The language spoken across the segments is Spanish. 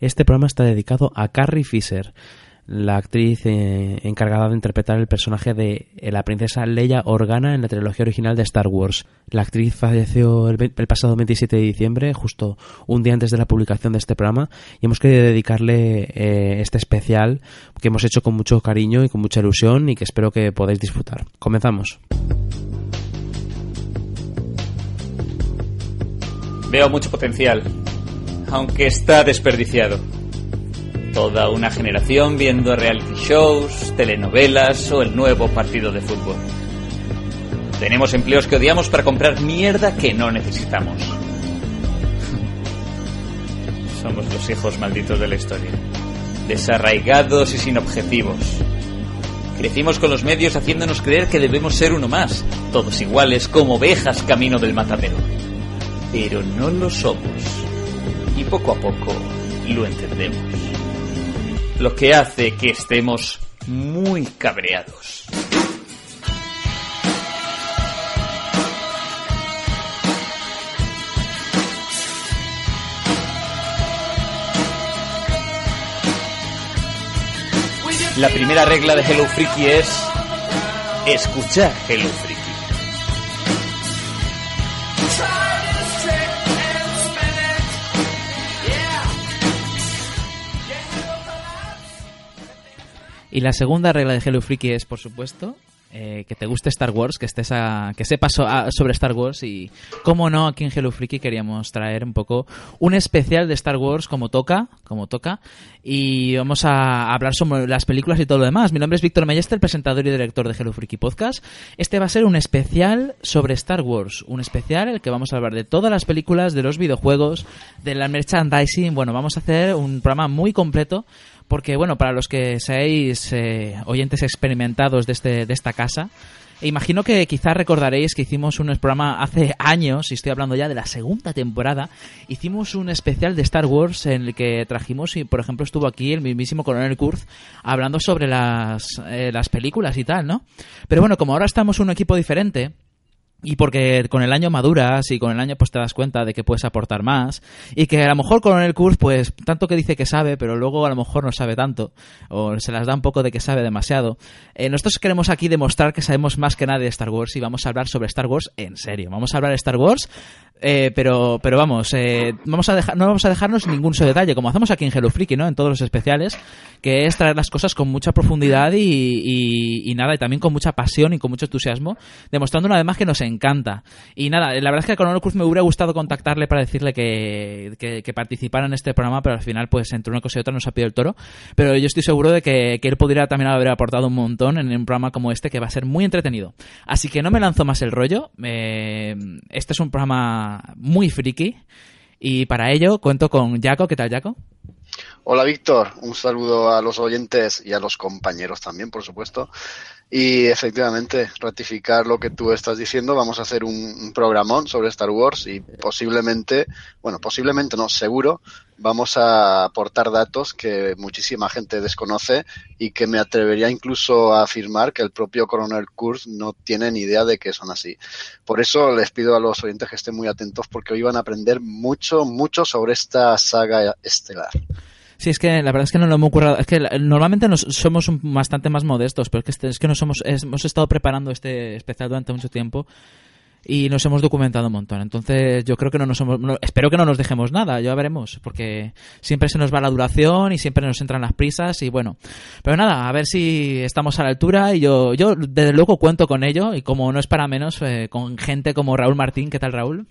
Este programa está dedicado a Carrie Fisher, la actriz eh, encargada de interpretar el personaje de eh, la princesa Leia Organa en la trilogía original de Star Wars. La actriz falleció el, pasado 27 de diciembre, justo un día antes de la publicación de este programa, y hemos querido dedicarle eh, este especial que hemos hecho con mucho cariño y con mucha ilusión y que espero que podáis disfrutar. Comenzamos. Veo mucho potencial, aunque está desperdiciado. Toda una generación viendo reality shows, telenovelas o el nuevo partido de fútbol. Tenemos empleos que odiamos para comprar mierda que no necesitamos. Somos los hijos malditos de la historia. Desarraigados y sin objetivos. Crecimos con los medios haciéndonos creer que debemos ser uno más, todos iguales como ovejas camino del matadero. Pero no lo somos. Y poco a poco lo entendemos lo que hace que estemos muy cabreados. La primera regla de Hello Freaky es escuchar Hello Freaky. Y la segunda regla de Hello Freaky es, por supuesto, eh, que te guste Star Wars, que estés a, que sepas sobre Star Wars y, como no, aquí en Hello Freaky queríamos traer un poco un especial de Star Wars como toca, como toca, y vamos a hablar sobre las películas y todo lo demás. Mi nombre es Víctor Mayester, presentador y director de Hello Freaky Podcast. Este va a ser un especial sobre Star Wars, un especial en el que vamos a hablar de todas las películas, de los videojuegos, de la merchandising. Bueno, vamos a hacer un programa muy completo porque bueno, para los que seáis eh, oyentes experimentados de, este, de esta casa, imagino que quizás recordaréis que hicimos un programa hace años, y estoy hablando ya de la segunda temporada, hicimos un especial de Star Wars en el que trajimos, y por ejemplo estuvo aquí el mismísimo Coronel Kurz hablando sobre las, eh, las películas y tal, ¿no? Pero bueno, como ahora estamos un equipo diferente, y porque con el año maduras y con el año pues te das cuenta de que puedes aportar más. Y que a lo mejor con el curso pues tanto que dice que sabe pero luego a lo mejor no sabe tanto. O se las da un poco de que sabe demasiado. Eh, nosotros queremos aquí demostrar que sabemos más que nadie de Star Wars y vamos a hablar sobre Star Wars en serio. Vamos a hablar de Star Wars eh, pero, pero vamos, eh, vamos a dejar, no vamos a dejarnos ningún solo detalle, como hacemos aquí en Hello Freaky, ¿no? En todos los especiales, que es traer las cosas con mucha profundidad y, y, nada, y también con mucha pasión y con mucho entusiasmo, demostrando una vez más que nos encanta. Y nada, la verdad es que a Coronel Cruz me hubiera gustado contactarle para decirle que, que, participara en este programa, pero al final, pues entre una cosa y otra nos ha pedido el toro. Pero yo estoy seguro de que, que él podría también haber aportado un montón en un programa como este, que va a ser muy entretenido. Así que no me lanzo más el rollo. Eh, este es un programa muy friki. Y para ello cuento con Jaco. ¿Qué tal, Jaco? Hola, Víctor. Un saludo a los oyentes y a los compañeros también, por supuesto. Y efectivamente, ratificar lo que tú estás diciendo, vamos a hacer un, programón sobre Star Wars y posiblemente, bueno, posiblemente no, seguro, vamos a aportar datos que muchísima gente desconoce y que me atrevería incluso a afirmar que el propio coronel Kurz no tiene ni idea de que son así. Por eso les pido a los oyentes que estén muy atentos porque hoy van a aprender mucho, mucho sobre esta saga estelar. Sí, es que la verdad es que no lo hemos ocurrido. Es que normalmente nos, somos bastante más modestos, pero es que, este, es que nos hemos, hemos estado preparando este especial durante mucho tiempo y nos hemos documentado un montón. Entonces, yo creo que no nos somos, espero que no nos dejemos nada, ya veremos, porque siempre se nos va la duración y siempre nos entran las prisas y bueno. Pero nada, a ver si estamos a la altura y yo, yo desde luego cuento con ello y como no es para menos, eh, con gente como Raúl Martín. ¿Qué tal, Raúl?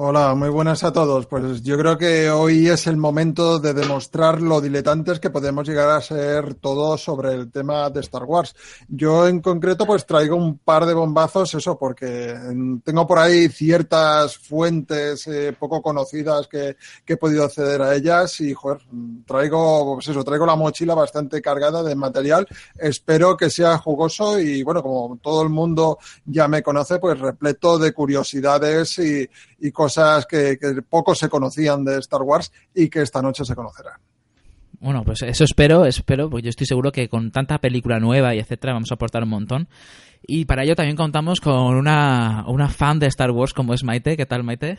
Hola, muy buenas a todos. Pues yo creo que hoy es el momento de demostrar lo diletantes que podemos llegar a ser todos sobre el tema de Star Wars. Yo en concreto pues traigo un par de bombazos, eso porque tengo por ahí ciertas fuentes eh, poco conocidas que, he podido acceder a ellas y joder, traigo, pues eso, traigo la mochila bastante cargada de material. Espero que sea jugoso y bueno, como todo el mundo ya me conoce, pues repleto de curiosidades y, y cosas que, poco se conocían de Star Wars y que esta noche se conocerán. Bueno, pues eso espero, espero, porque yo estoy seguro que con tanta película nueva y etcétera vamos a aportar un montón. Y para ello también contamos con una, una fan de Star Wars como es Maite. ¿Qué tal, Maite?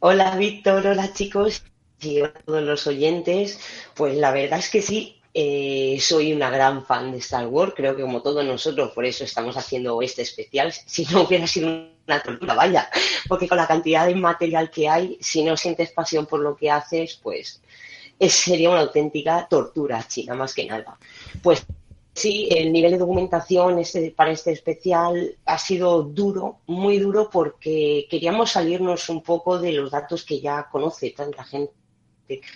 Hola, Víctor. Hola, chicos. y a todos los oyentes, pues la verdad es que sí, eh, soy una gran fan de Star Wars, creo que como todos nosotros, por eso estamos haciendo este especial. Si no hubiera sido una tortura, vaya, porque con la cantidad de material que hay, si no sientes pasión por lo que haces, pues sería una auténtica tortura china, más que nada. Pues sí, el nivel de documentación este, para este especial ha sido duro, muy duro, porque queríamos salirnos un poco de los datos que ya conoce tanta gente.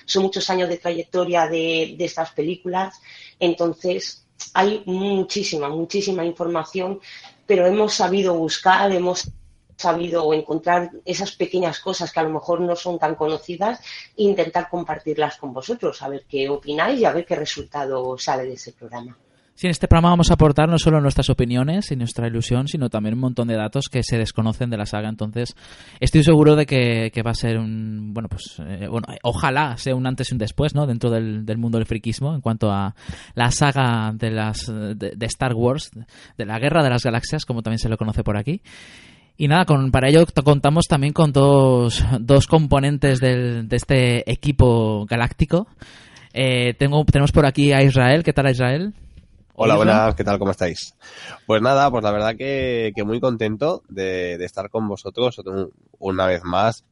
Son muchos años de trayectoria de, de estas películas, entonces hay muchísima, muchísima información, pero hemos sabido buscar, hemos sabido encontrar esas pequeñas cosas que a lo mejor no son tan conocidas e intentar compartirlas con vosotros, a ver qué opináis y a ver qué resultado sale de ese programa. Sí, en este programa vamos a aportar no solo nuestras opiniones y nuestra ilusión, sino también un montón de datos que se desconocen de la saga. Entonces, estoy seguro de que, va a ser un. Bueno, pues. Eh, bueno, ojalá sea un antes y un después, ¿no? Dentro del, mundo del friquismo en cuanto a la saga de, las, de, Star Wars, de la Guerra de las Galaxias, como también se lo conoce por aquí. Y nada, con, para ello contamos también con dos, dos componentes de este equipo galáctico. Eh, tengo, tenemos por aquí a Israel. ¿Qué tal, Israel? Hola, buenas, ¿qué tal? ¿Cómo estáis? Pues nada, pues la verdad que, que muy contento de, de, estar con vosotros una vez más.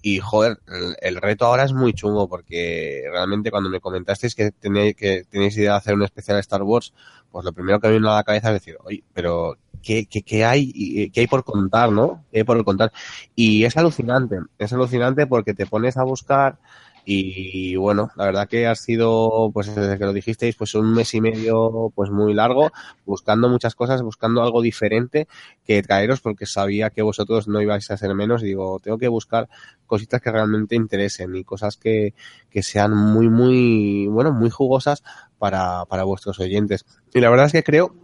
Y joder, el, reto ahora es muy chungo porque realmente cuando me comentasteis que tenéis, que tenéis idea de hacer un especial Star Wars, pues lo primero que me vino a la cabeza es decir, oye, pero qué, qué, qué hay, qué hay por contar, ¿no? ¿Qué hay por contar? Y es alucinante, es alucinante porque te pones a buscar y bueno, la verdad que ha sido, pues desde que lo dijisteis, pues un mes y medio, pues muy largo, buscando muchas cosas, buscando algo diferente que traeros, porque sabía que vosotros no ibais a ser menos. Y digo, tengo que buscar cositas que realmente interesen y cosas que, que sean muy, muy, bueno, muy jugosas para, para vuestros oyentes. Y la verdad es que creo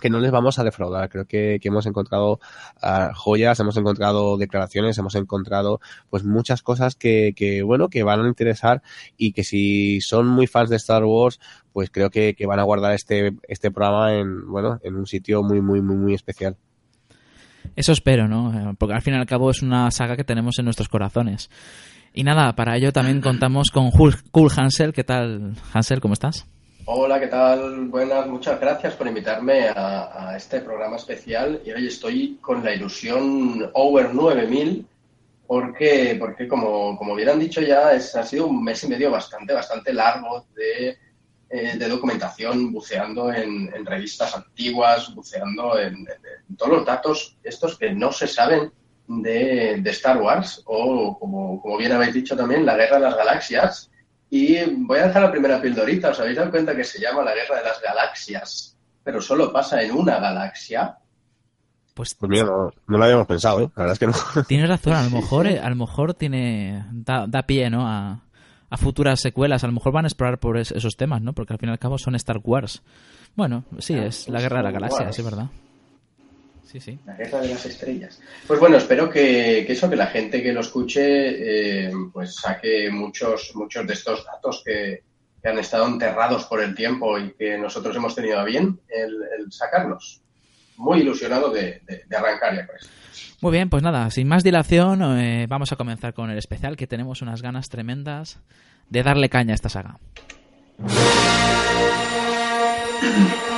que no les vamos a defraudar. Creo que, hemos encontrado ah, joyas, hemos encontrado declaraciones, hemos encontrado pues muchas cosas que, que, bueno, que van a interesar y que si son muy fans de Star Wars, pues creo que, van a guardar este, este programa en, bueno, en un sitio muy, muy, muy, muy especial. Eso espero, ¿no? Porque al fin y al cabo es una saga que tenemos en nuestros corazones. Y nada, para ello también contamos con Cool Hansel. ¿Qué tal, Hansel? ¿Cómo estás? Hola, ¿qué tal? Buenas, muchas gracias por invitarme a, este programa especial. Y hoy estoy con la ilusión Over 9000 porque, porque como, como bien han dicho ya, es, ha sido un mes y medio bastante, bastante largo de, eh, documentación, buceando en, revistas antiguas, buceando en, todos los datos estos que no se saben de, de Star Wars o, como, como bien habéis dicho también, la Guerra de las Galaxias y voy a dejar la primera pildorita. ¿Os habéis dado cuenta que se llama la Guerra de las Galaxias? Pero solo pasa en una galaxia. Pues, pues mira, no, lo habíamos pensado, ¿eh? La verdad es que no. Tienes razón, a lo mejor, eh, a lo mejor tiene da, pie, ¿no? A, futuras secuelas. A lo mejor van a explorar por esos temas, ¿no? Porque al fin y al cabo son Star Wars. Bueno, sí, es la Guerra de las Galaxias, es verdad. Sí, sí. La guerra de las estrellas. Pues bueno, espero que, eso, que la gente que lo escuche, eh, pues saque muchos, muchos de estos datos que, han estado enterrados por el tiempo y que nosotros hemos tenido a bien el, sacarlos. Muy ilusionado de, arrancar ya con esto. Muy bien, pues nada, sin más dilación, eh, vamos a comenzar con el especial, que tenemos unas ganas tremendas de darle caña a esta saga.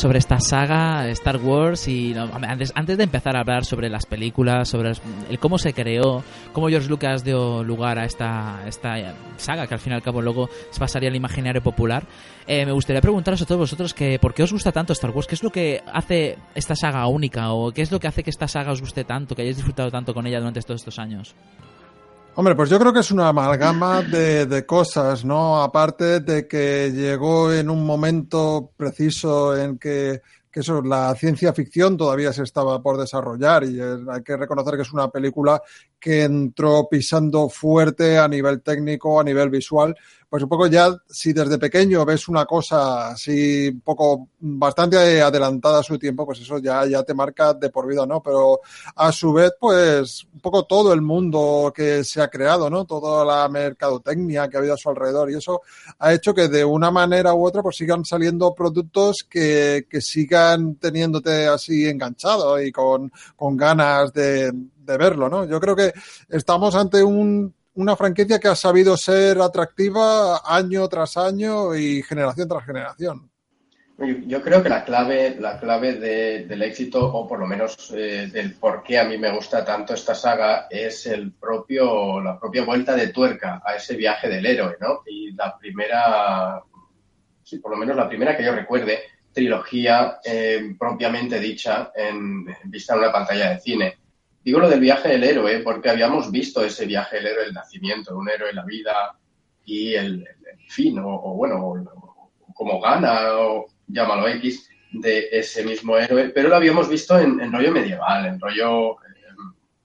sobre esta saga Star Wars y antes, antes de empezar a hablar sobre las películas, sobre el cómo se creó, cómo George Lucas dio lugar a esta, esta saga que al fin y al cabo luego se pasaría al imaginario popular, eh, me gustaría preguntaros a todos vosotros que por qué os gusta tanto Star Wars, qué es lo que hace esta saga única o qué es lo que hace que esta saga os guste tanto, que hayáis disfrutado tanto con ella durante todos estos años. Hombre, pues yo creo que es una amalgama de, de, cosas, ¿no? Aparte de que llegó en un momento preciso en que, que eso, la ciencia ficción todavía se estaba por desarrollar y hay que reconocer que es una película que entró pisando fuerte a nivel técnico, a nivel visual, pues un poco ya, si desde pequeño ves una cosa así un poco bastante adelantada a su tiempo, pues eso ya, ya te marca de por vida, ¿no? Pero a su vez, pues un poco todo el mundo que se ha creado, ¿no? Toda la mercadotecnia que ha habido a su alrededor y eso ha hecho que de una manera u otra pues sigan saliendo productos que, que sigan teniéndote así enganchado y con, con ganas de, de verlo, ¿no? Yo creo que estamos ante un una franquicia que ha sabido ser atractiva año tras año y generación tras generación. Yo creo que la clave, la clave del éxito, o por lo menos eh, del por qué a mí me gusta tanto esta saga, es el propio, la propia vuelta de tuerca a ese viaje del héroe, ¿no? Y la primera, sí, por lo menos la primera que yo recuerde, trilogía eh, propiamente dicha en, vista en una pantalla de cine. Digo lo del viaje del héroe porque habíamos visto ese viaje del héroe, el nacimiento de un héroe, la vida y el, fin, o, bueno, como gana, o llámalo X, de ese mismo héroe, pero lo habíamos visto en, rollo medieval, en rollo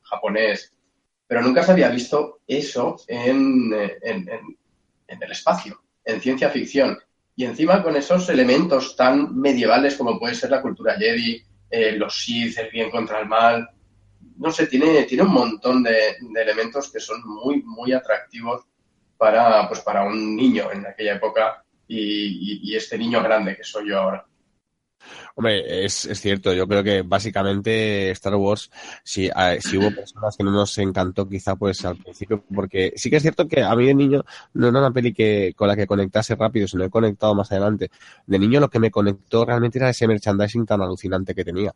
japonés, pero nunca se había visto eso en, el espacio, en ciencia ficción. Y encima con esos elementos tan medievales como puede ser la cultura Jedi, eh, los Sith, el bien contra el mal, no sé, tiene, tiene un montón de, elementos que son muy, muy atractivos para, pues, para un niño en aquella época y este niño grande que soy yo ahora. Hombre, es, es, cierto, yo creo que básicamente Star Wars, si, si hubo personas que no nos encantó quizá pues al principio, porque sí que es cierto que a mí de niño no era una peli que con la que conectase rápido, sino he conectado más adelante. De niño lo que me conectó realmente era ese merchandising tan alucinante que tenía.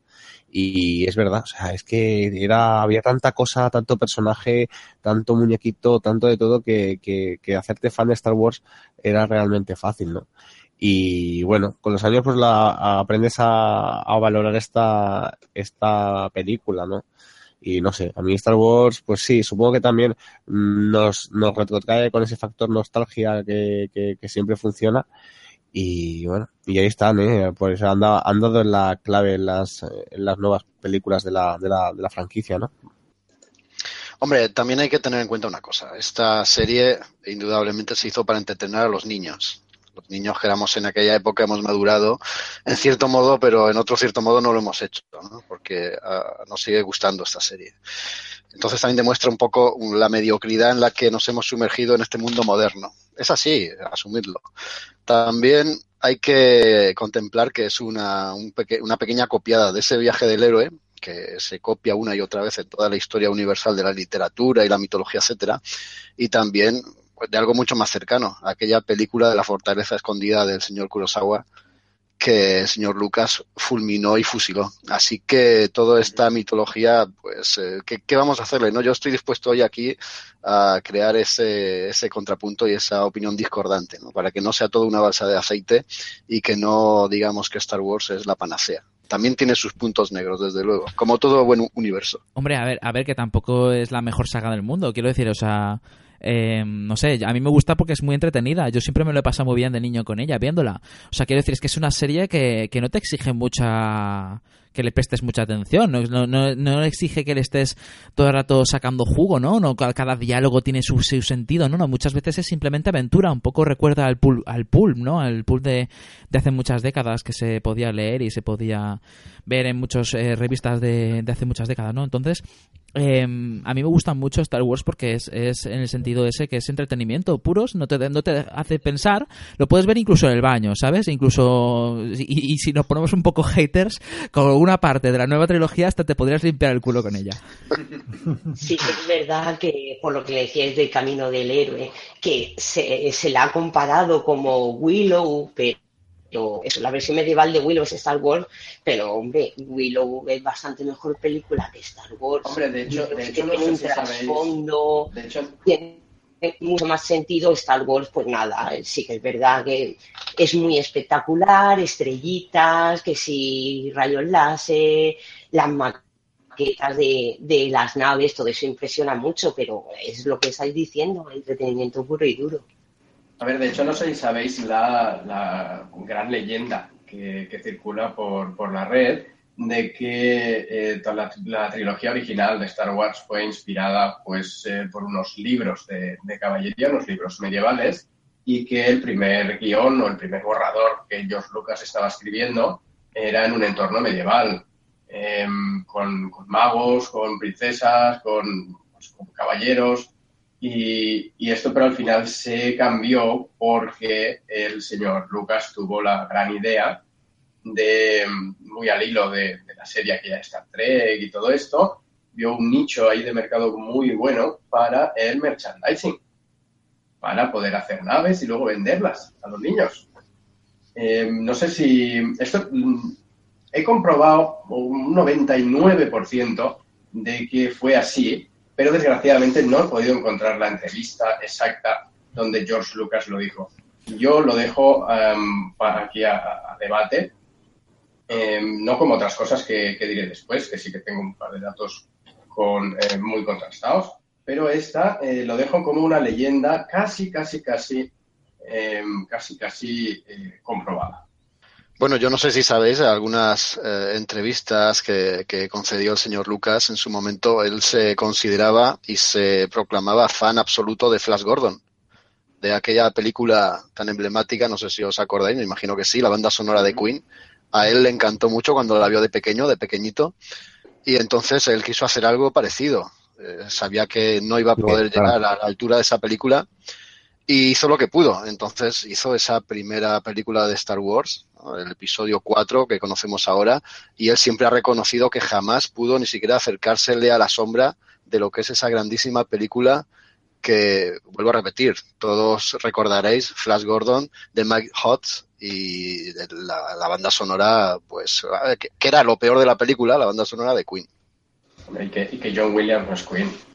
Y es verdad, o sea, es que era, había tanta cosa, tanto personaje, tanto muñequito, tanto de todo que, que, que hacerte fan de Star Wars era realmente fácil, ¿no? Y bueno, con los años pues la aprendes a, a valorar esta, esta película, ¿no? Y no sé, a mí Star Wars, pues sí, supongo que también nos, nos retrotrae con ese factor nostalgia que, que, siempre funciona. Y bueno, y ahí están, ¿eh? Pues han dado, han dado la clave en las, en las nuevas películas de la, de la, de la franquicia, ¿no? Hombre, también hay que tener en cuenta una cosa. Esta serie indudablemente se hizo para entretener a los niños los niños que éramos en aquella época hemos madurado en cierto modo, pero en otro cierto modo no lo hemos hecho, ¿no? porque uh, nos sigue gustando esta serie. Entonces también demuestra un poco la mediocridad en la que nos hemos sumergido en este mundo moderno. Es así, asumirlo. También hay que contemplar que es una, un peque una pequeña copiada de ese viaje del héroe, que se copia una y otra vez en toda la historia universal de la literatura y la mitología, etcétera, y también de algo mucho más cercano, aquella película de la fortaleza escondida del señor Kurosawa que el señor Lucas fulminó y fusiló. Así que toda esta mitología, pues, eh, ¿qué, vamos a hacerle? no Yo estoy dispuesto hoy aquí a crear ese, ese contrapunto y esa opinión discordante, ¿no? para que no sea todo una balsa de aceite y que no digamos que Star Wars es la panacea también tiene sus puntos negros, desde luego, como todo buen universo. Hombre, a ver, a ver, que tampoco es la mejor saga del mundo, quiero decir, o sea, eh, no sé, a mí me gusta porque es muy entretenida. Yo siempre me lo he pasado muy bien de niño con ella, viéndola. O sea, quiero decir, es que es una serie que, que no te exige mucha que le prestes mucha atención, no, no, no, exige que le estés todo el rato sacando jugo, ¿no? no cada diálogo tiene su, su, sentido, ¿no? no Muchas veces es simplemente aventura, un poco recuerda al pulp, al pulp ¿no? Al pulp de, de hace muchas décadas que se podía leer y se podía ver en muchas eh, revistas de, de hace muchas décadas, ¿no? Entonces, eh, a mí me gusta mucho Star Wars porque es, es, en el sentido ese que es entretenimiento puros, no te, no te hace pensar, lo puedes ver incluso en el baño, ¿sabes? Incluso, y, si nos ponemos un poco haters, con una parte de la nueva trilogía hasta te podrías limpiar el culo con ella. Sí, es verdad que por lo que le decíais del camino del héroe, que se, se la ha comparado como Willow, pero eso, la versión medieval de Willow es Star Wars, pero hombre, Willow es bastante mejor película que Star Wars. Hombre, de hecho, de hecho tiene no un si trasfondo, De hecho, tiene mucho más sentido Star Wars, pues nada, sí que es verdad que es muy espectacular, estrellitas, que si rayos láser, las maquetas de, de las naves, todo eso impresiona mucho, pero es lo que estáis diciendo, entretenimiento puro y duro. A ver, de hecho, no sé si sabéis la, gran leyenda que, circula por, la red de que eh, la, trilogía original de Star Wars fue inspirada pues, eh, por unos libros de, caballería, unos libros medievales, y que el primer guion o el primer borrador que George Lucas estaba escribiendo era en un entorno medieval, eh, con, magos, con princesas, con, pues, con caballeros. Y, esto pero al final se cambió porque el señor Lucas tuvo la gran idea de, muy al hilo de, la serie que ya Star Trek y todo esto, vio un nicho ahí de mercado muy bueno para el merchandising, para poder hacer naves y luego venderlas a los niños. Eh, no sé si esto he comprobado un 99% de que fue así, pero desgraciadamente no he podido encontrar la entrevista exacta donde George Lucas lo dijo. Yo lo dejo um, aquí a, debate, eh, no como otras cosas que, diré después, que sí que tengo un par de datos eh, muy contrastados, pero esta eh, lo dejo como una leyenda casi, casi, casi, casi, casi comprobada. Bueno, yo no sé si sabéis algunas eh, entrevistas que, que, concedió el señor Lucas en su momento. Él se consideraba y se proclamaba fan absoluto de Flash Gordon, de aquella película tan emblemática, no sé si os acordáis, me imagino que sí, la banda sonora de Queen. A él le encantó mucho cuando la vio de pequeño, de pequeñito, y entonces él quiso hacer algo parecido. Eh, sabía que no iba a poder llegar a la altura de esa película y hizo lo que pudo. Entonces hizo esa primera película de Star Wars, el episodio 4 que conocemos ahora, y él siempre ha reconocido que jamás pudo ni siquiera acercársele a la sombra de lo que es esa grandísima película que, vuelvo a repetir, todos recordaréis Flash Gordon de Mike Hodges y la, la, banda sonora, pues, que, que, era lo peor de la película, la banda sonora de Queen. Y que, y que John Williams no es Queen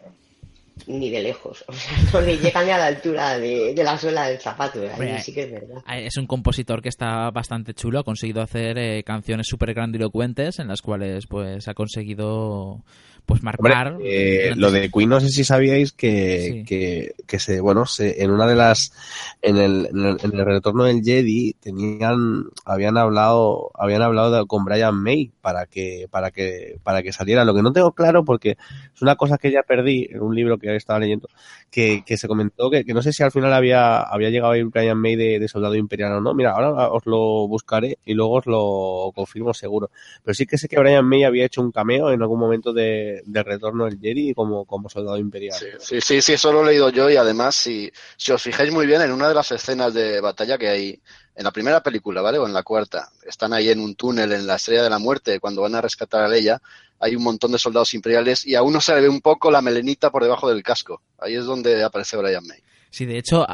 ni de lejos. O sea, no le llega ni a la altura de, de la suela del zapato. Ahí sí que es verdad. Es un compositor que está bastante chulo. Ha conseguido hacer eh, canciones súper grandilocuentes en las cuales pues ha conseguido pues marcar. Hombre, eh, lo de Queen, no sé si sabíais que, sí. que, que, se, bueno, se, en una de las, en el, en el, en el retorno del Jedi tenían, habían hablado, habían hablado de, con Brian May para que, para que, para que saliera. Lo que no tengo claro porque es una cosa que ya perdí en un libro que estaba leyendo, que, que se comentó que, que, no sé si al final había, había llegado a ir Brian May de, de soldado imperial o no. Mira, ahora os lo buscaré y luego os lo confirmo seguro. Pero sí que sé que Brian May había hecho un cameo en algún momento de, de retorno del Jedi como, como soldado imperial. Sí, sí, sí, sí, eso lo he leído yo y además, si, si os fijáis muy bien, en una de las escenas de batalla que hay en la primera película, ¿vale? O en la cuarta, están ahí en un túnel en la Estrella de la Muerte cuando van a rescatar a Leia, hay un montón de soldados imperiales y a uno se le ve un poco la melenita por debajo del casco. Ahí es donde aparece Brian May. Sí, de hecho,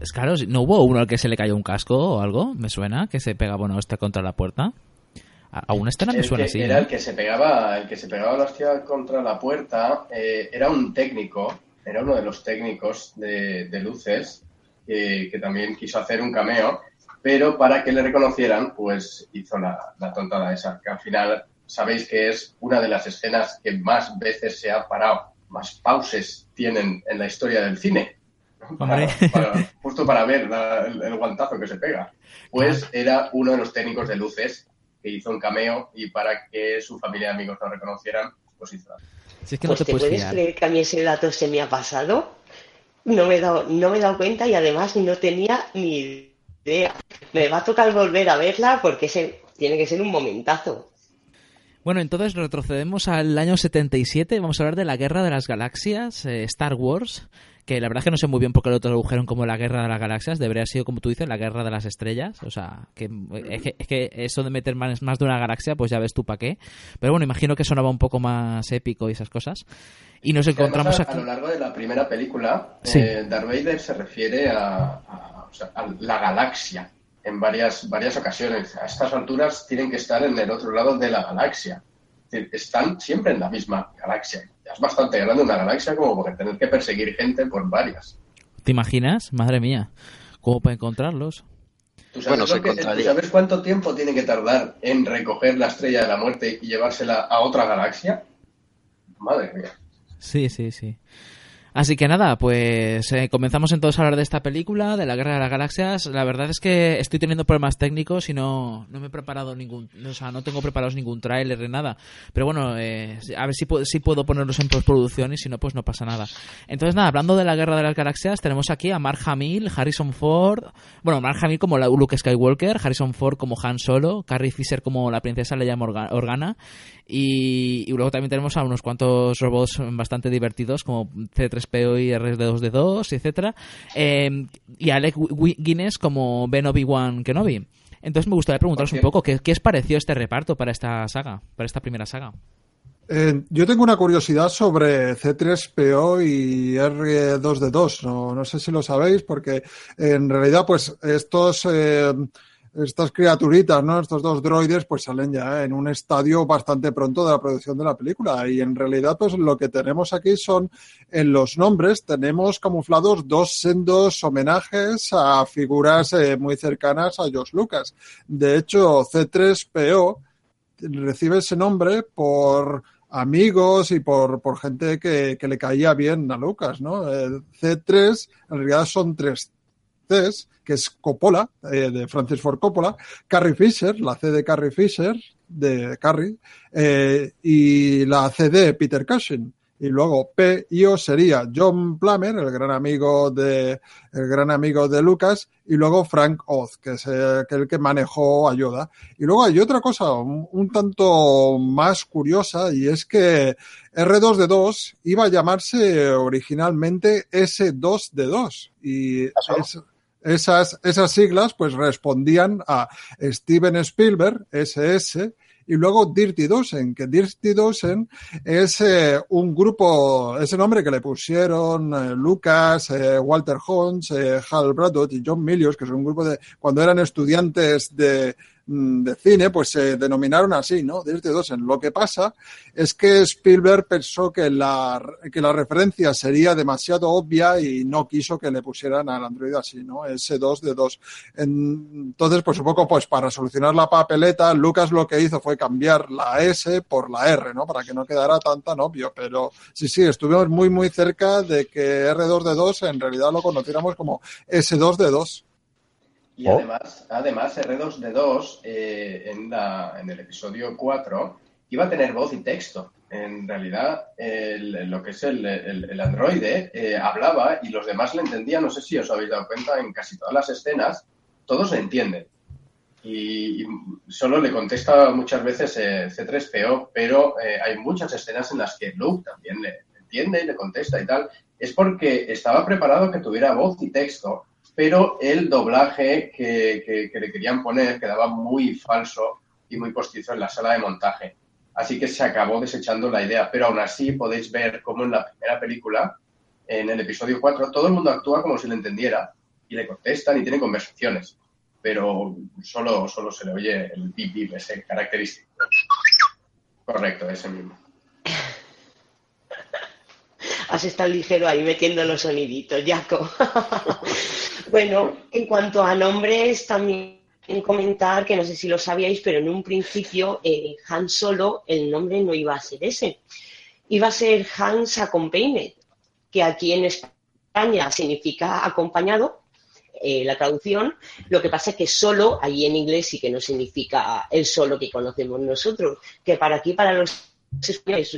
es claro, ¿no hubo uno al que se le cayó un casco o algo? ¿Me suena? Que se pega, bueno, este contra la puerta. Aún esta no me suena que, así. Era ¿no? el que se pegaba, el que se pegaba la hostia contra la puerta, eh, era un técnico, era uno de los técnicos de, de luces, eh, que también quiso hacer un cameo, pero para que le reconocieran, pues hizo la, la tontada esa, que al final sabéis que es una de las escenas que más veces se ha parado, más pauses tienen en la historia del cine. Para, para, justo para ver la, el, el, guantazo que se pega. Pues era uno de los técnicos de luces que hizo un cameo y para que su familia y amigos lo reconocieran, pues hizo. Si es que pues no te, te puedes, puedes fiar. creer que a mí ese dato se me ha pasado. No me he dado, no me he dado cuenta y además no tenía ni idea. Me va a tocar volver a verla porque ese tiene que ser un momentazo. Bueno, entonces retrocedemos al año 77. Vamos a hablar de la Guerra de las Galaxias, eh, Star Wars. Que la verdad es que no sé muy bien por qué lo tradujeron como la Guerra de las Galaxias. Debería haber sido, como tú dices, la Guerra de las Estrellas. O sea, que es que, es que eso de meter más, más, de una galaxia, pues ya ves tú para qué. Pero bueno, imagino que sonaba un poco más épico y esas cosas. Y nos encontramos a, aquí. A lo largo de la primera película, sí. eh, Darth Vader se refiere a, a, o sea, a la galaxia en varias, varias ocasiones. A estas alturas tienen que estar en el otro lado de la galaxia. Es decir, Están siempre en la misma galaxia. Ya es bastante grande una galaxia como para tener que perseguir gente por varias. ¿Te imaginas? Madre mía. ¿Cómo para encontrarlos? ¿Tú sabes, Bueno, se que-. ¿tú sabes cuánto tiempo tiene que tardar en recoger la estrella de la muerte y llevársela a otra galaxia? Madre mía. Sí, sí, sí. Así que nada, pues eh, comenzamos entonces a hablar de esta película, de la Guerra de las Galaxias. La verdad es que estoy teniendo problemas técnicos y no, no me he preparado ningún, o sea, no tengo preparados ningún tráiler ni nada. Pero bueno, eh, a ver si si puedo ponerlos en postproducción y si no, pues no pasa nada. Entonces nada, hablando de la Guerra de las Galaxias, tenemos aquí a Mark Hamill, Harrison Ford, bueno, Mark Hamill como Luke Skywalker, Harrison Ford como Han Solo, Carrie Fisher como la princesa Leia Organa y, y luego también tenemos a unos cuantos robots bastante divertidos como C3PO y R2D2, etcétera, eh, y a Alec Guinness como Ben Obi-Wan Kenobi. Entonces me gustaría preguntaros un poco ¿qué, qué os pareció este reparto para esta saga, para esta primera saga. Eh, yo tengo una curiosidad sobre C3PO y R2D2. No, no sé si lo sabéis, porque en realidad, pues estos, eh, estas criaturitas, ¿no? Estos dos droides, pues salen ya en un estadio bastante pronto de la producción de la película. Y en realidad, pues lo que tenemos aquí son en los nombres, tenemos camuflados dos sendos homenajes a figuras eh, muy cercanas a George Lucas. De hecho, C3PO recibe ese nombre por amigos y por, por gente que, que le caía bien a Lucas, ¿no? Eh, C3 en realidad son tres Que es Coppola, eh, de Francis Ford Coppola, Carrie Fisher, la C de Carrie Fisher, de Carrie, eh, y la C de Peter Cushing. Y luego P y O sería John Plummer, el gran amigo de el gran amigo de Lucas, y luego Frank Oz, que es el que, el que manejó a Yoda. Y luego hay otra cosa un, un tanto más curiosa y es que R2D2 iba a llamarse originalmente S2D2 y es- esas, esas siglas pues respondían a Steven Spielberg, SS, y luego Dirty Dozen, que Dirty Dozen es eh, un grupo, ese nombre que le pusieron eh, Lucas, eh, Walter Holmes, Hal Braddock y John Milius, que es un grupo de, cuando eran estudiantes de, de cine, pues se denominaron así, ¿no? Dirty Dozen. Lo que pasa es que Spielberg pensó que la, que la referencia sería demasiado obvia y no quiso que le pusieran al androide así, ¿no? S2 de 2. Entonces, pues un poco, pues para solucionar la papeleta, Lucas lo que hizo fue cambiar la S por la R, ¿no? Para que no quedara tan tan obvio. Pero sí, sí, estuvimos muy, muy cerca de que R2D2 en realidad lo conociéramos como S2D2. Y Oh. además, además R2D2 eh, en, la, en el episodio 4 iba a tener voz y texto. En realidad, el- lo que es el, el- el androide eh, hablaba y los demás le entendían. No sé si os habéis dado cuenta, en casi todas las escenas, todos le entienden. Y, y solo le contesta muchas veces eh, C3PO, pero eh, hay muchas escenas en las que Luke también le entiende y le contesta y tal. Es porque estaba preparado que tuviera voz y texto, pero el doblaje que, que- le querían poner quedaba muy falso y muy postizo en la sala de montaje. Así que se acabó desechando la idea, pero aún así podéis ver cómo en la primera película, en el episodio 4, todo el mundo actúa como si le entendiera y le contestan y tienen conversaciones, pero solo, solo se le oye el bip bip, ese característico. Correcto, ese mismo. Has estado ligero ahí metiendo los soniditos, Jaco. bueno, en cuanto a nombres, también comentar que no sé si lo sabíais, pero en un principio eh, Han Solo, el nombre no iba a ser ese. Iba a ser Hans Accompanied, que aquí en España significa acompañado, eh, la traducción. Lo que pasa es que solo, ahí en inglés sí que no significa el solo que conocemos nosotros, que para aquí, para los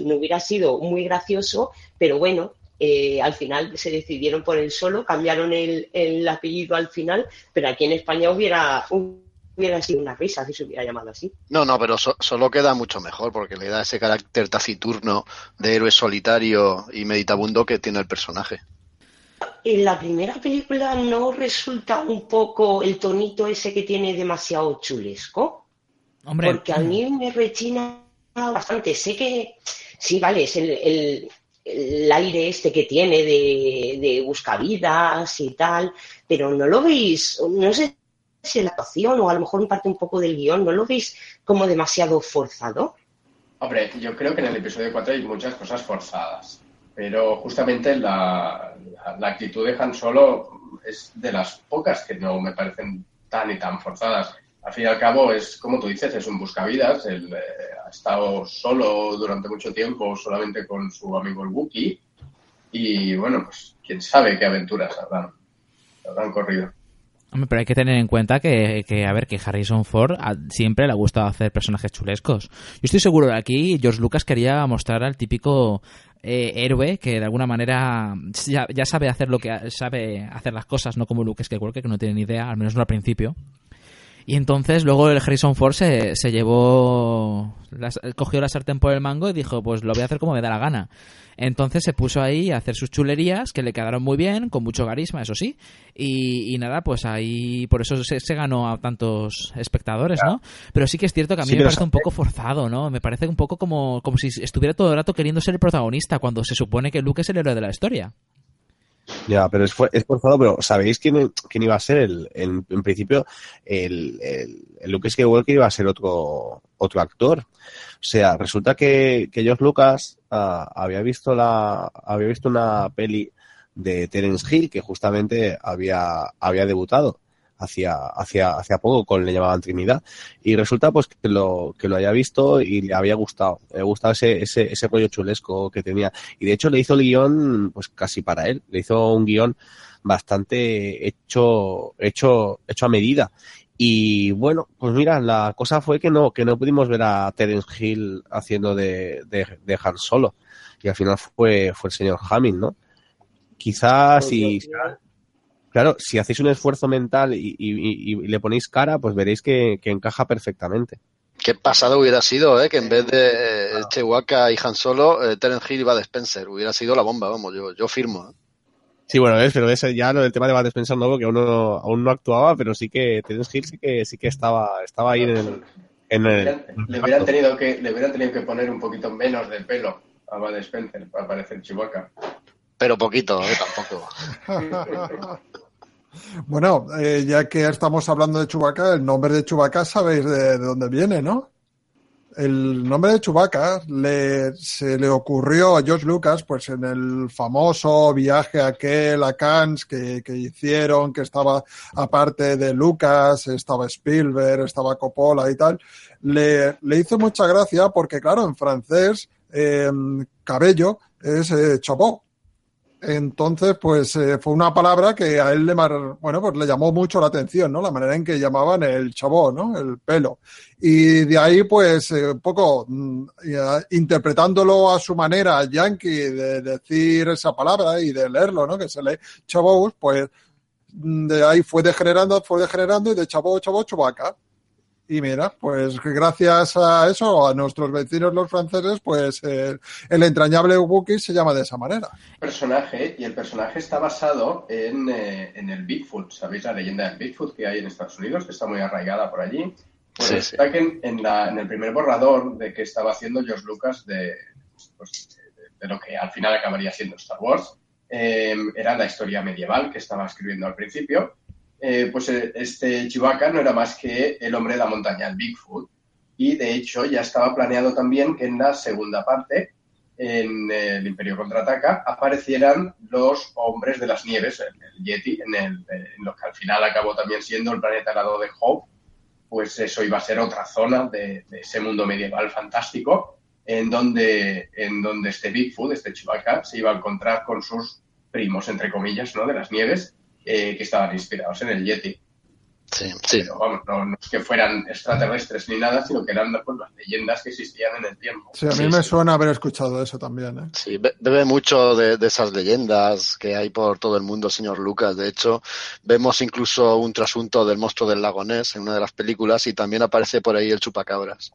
no hubiera sido muy gracioso, pero bueno, eh, al final se decidieron por el solo, cambiaron el, el apellido al final, pero aquí en España hubiera, hubiera sido una risa si se hubiera llamado así. No, no, pero so- solo queda mucho mejor porque le da ese carácter taciturno de héroe solitario y meditabundo que tiene el personaje. En la primera película no resulta un poco el tonito ese que tiene demasiado chulesco. Hombre, Porque a mí me rechina bastante. Sé que sí, vale, es el, el- aire este que tiene de, de buscavidas y tal, pero no lo veis, no sé si la actuación o a lo mejor en parte un poco del guion, ¿no lo veis como demasiado forzado? Hombre, yo creo que en el episodio 4 hay muchas cosas forzadas, pero justamente la, la, actitud de Han Solo es de las pocas que no me parecen tan y tan forzadas. Al fin y al cabo, es como tú dices, es un buscavidas. Él eh, ha estado solo durante mucho tiempo, solamente con su amigo el Wookiee. Y bueno, pues quién sabe qué aventuras habrán, habrán corrido. Hombre, pero hay que tener en cuenta que, a ver, que Harrison Ford siempre le ha gustado hacer personajes chulescos. Yo estoy seguro de aquí, George Lucas quería mostrar al típico eh, héroe que de alguna manera ya, sabe hacer lo que sabe hacer las cosas, no como Luke Skywalker que no tiene ni idea, al menos no al principio. Y entonces luego el Harrison Ford se, se llevó, cogió la sartén por el mango y dijo, pues lo voy a hacer como me da la gana. Entonces se puso ahí a hacer sus chulerías, que le quedaron muy bien, con mucho carisma, eso sí. Y, nada, pues ahí, por eso se, ganó a tantos espectadores, ¿no? Pero sí que es cierto que a mí me parece un poco forzado, ¿no? Me parece un poco como, como si estuviera todo el rato queriendo ser el protagonista, cuando se supone que Luke es el héroe de la historia. Ya, pero es, es forzado, pero ¿sabéis quién, quién iba a ser? El, en, principio, el, el, el Luke Skywalker iba a ser otro, otro actor. O sea, resulta que, que George Lucas ah, había visto la, había visto una peli de Terence Hill que justamente había, había debutado hacia, hacia, hacia poco con le llamaban Trinidad. Y resulta pues que lo, que lo haya visto y le había gustado, le gustado ese, ese, ese rollo chulesco que tenía. Y de hecho le hizo el guion pues casi para él, le hizo un guion bastante hecho, hecho, hecho a medida. Y bueno, pues mira, la cosa fue que no, que no pudimos ver a Terence Hill haciendo de, de, de Han Solo. Y al final fue, fue el señor Hamming, ¿no? Quizás pues si, claro, si hacéis un esfuerzo mental y, le ponéis cara, pues veréis que, encaja perfectamente. Qué pasado hubiera sido, ¿eh? Que en vez de eh, Chewbacca y Han Solo, eh, Terence Hill iba de Spencer. Hubiera sido la bomba, vamos, yo, yo firmo. ¿eh? Sí, bueno, es, pero ese ya lo del tema de Bad Spencer no, porque aún no, aún no actuaba, pero sí que Terence Hill sí que sí que estaba, estaba ahí en el, en el, le, hubieran, tenido que, le hubieran tenido que poner un poquito menos de pelo a Bad Spencer para parecer Chihuahua. Pero poquito, ¿eh? tampoco. bueno, eh, ya que estamos hablando de Chubaca, el nombre de Chubaca sabéis de, de dónde viene, ¿no? el nombre de Chewbacca le, se le ocurrió a George Lucas pues en el famoso viaje aquel a Cannes que, que hicieron, que estaba aparte de Lucas, estaba Spielberg, estaba Coppola y tal, le, le hizo mucha gracia porque claro, en francés eh, cabello es eh, entonces, pues eh, fue una palabra que a él le, bueno, pues le llamó mucho la atención, ¿no? La manera en que llamaban el chabó, ¿no? El pelo. Y de ahí, pues, eh, un poco mm, interpretándolo a su manera yankee de decir esa palabra y de leerlo, ¿no? Que se lee chabó, pues mm, de ahí fue degenerando, fue degenerando y de chabó, chabó, chubaca. Y mira, pues gracias a eso, a nuestros vecinos los franceses, pues el, entrañable Wookiee se llama de esa manera. Personaje, y el personaje está basado en, eh, en, el Bigfoot. ¿Sabéis la leyenda del Bigfoot que hay en Estados Unidos, que está muy arraigada por allí? Pues está que en, la, en, el primer borrador de que estaba haciendo George Lucas de, pues, de, lo que al final acabaría siendo Star Wars, eh, era la historia medieval que estaba escribiendo al principio eh, pues eh, este Chewbacca no era más que el hombre de la montaña, el Bigfoot. Y de hecho ya estaba planeado también que en la segunda parte, en el Imperio Contraataca, aparecieran los hombres de las nieves, el, Yeti, en, lo que al final acabó también siendo el planeta helado de Hope. Pues eso iba a ser otra zona de, ese mundo medieval fantástico, en donde, en donde este Bigfoot, este Chewbacca, se iba a encontrar con sus primos, entre comillas, ¿no? de las nieves, eh, que estaban inspirados en el Yeti. Sí, sí. Pero vamos, no, es que fueran extraterrestres ni nada, sino que eran pues, las leyendas que existían en el tiempo. Sí, a mí me suena haber escuchado eso también. ¿eh? Sí, bebe mucho de, esas leyendas que hay por todo el mundo, señor Lucas. De hecho, vemos incluso un trasunto del monstruo del lago Ness en una de las películas y también aparece por ahí el chupacabras.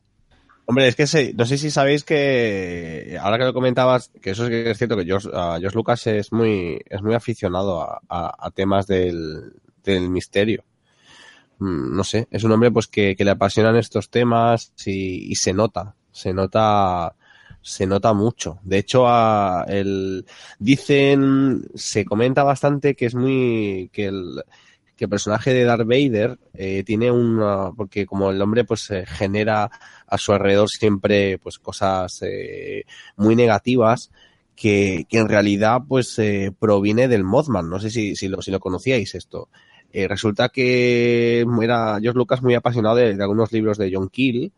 Hombre, es que no sé si sabéis que, ahora que lo comentabas, que eso es cierto que George, Lucas es muy, es muy aficionado a, temas del, misterio. Mm, no sé, es un hombre pues que, le apasionan estos temas y, se nota, se nota, se nota mucho. De hecho, el, dicen, se comenta bastante que es muy, que el, que el personaje de Darth Vader eh, tiene una, porque como el hombre pues eh, genera a su alrededor siempre pues cosas eh, muy negativas, que, que, en realidad pues proviene del Mothman. No sé si, si, lo, si lo conocíais esto. Resulta que era George Lucas muy apasionado de, de, algunos libros de John Keel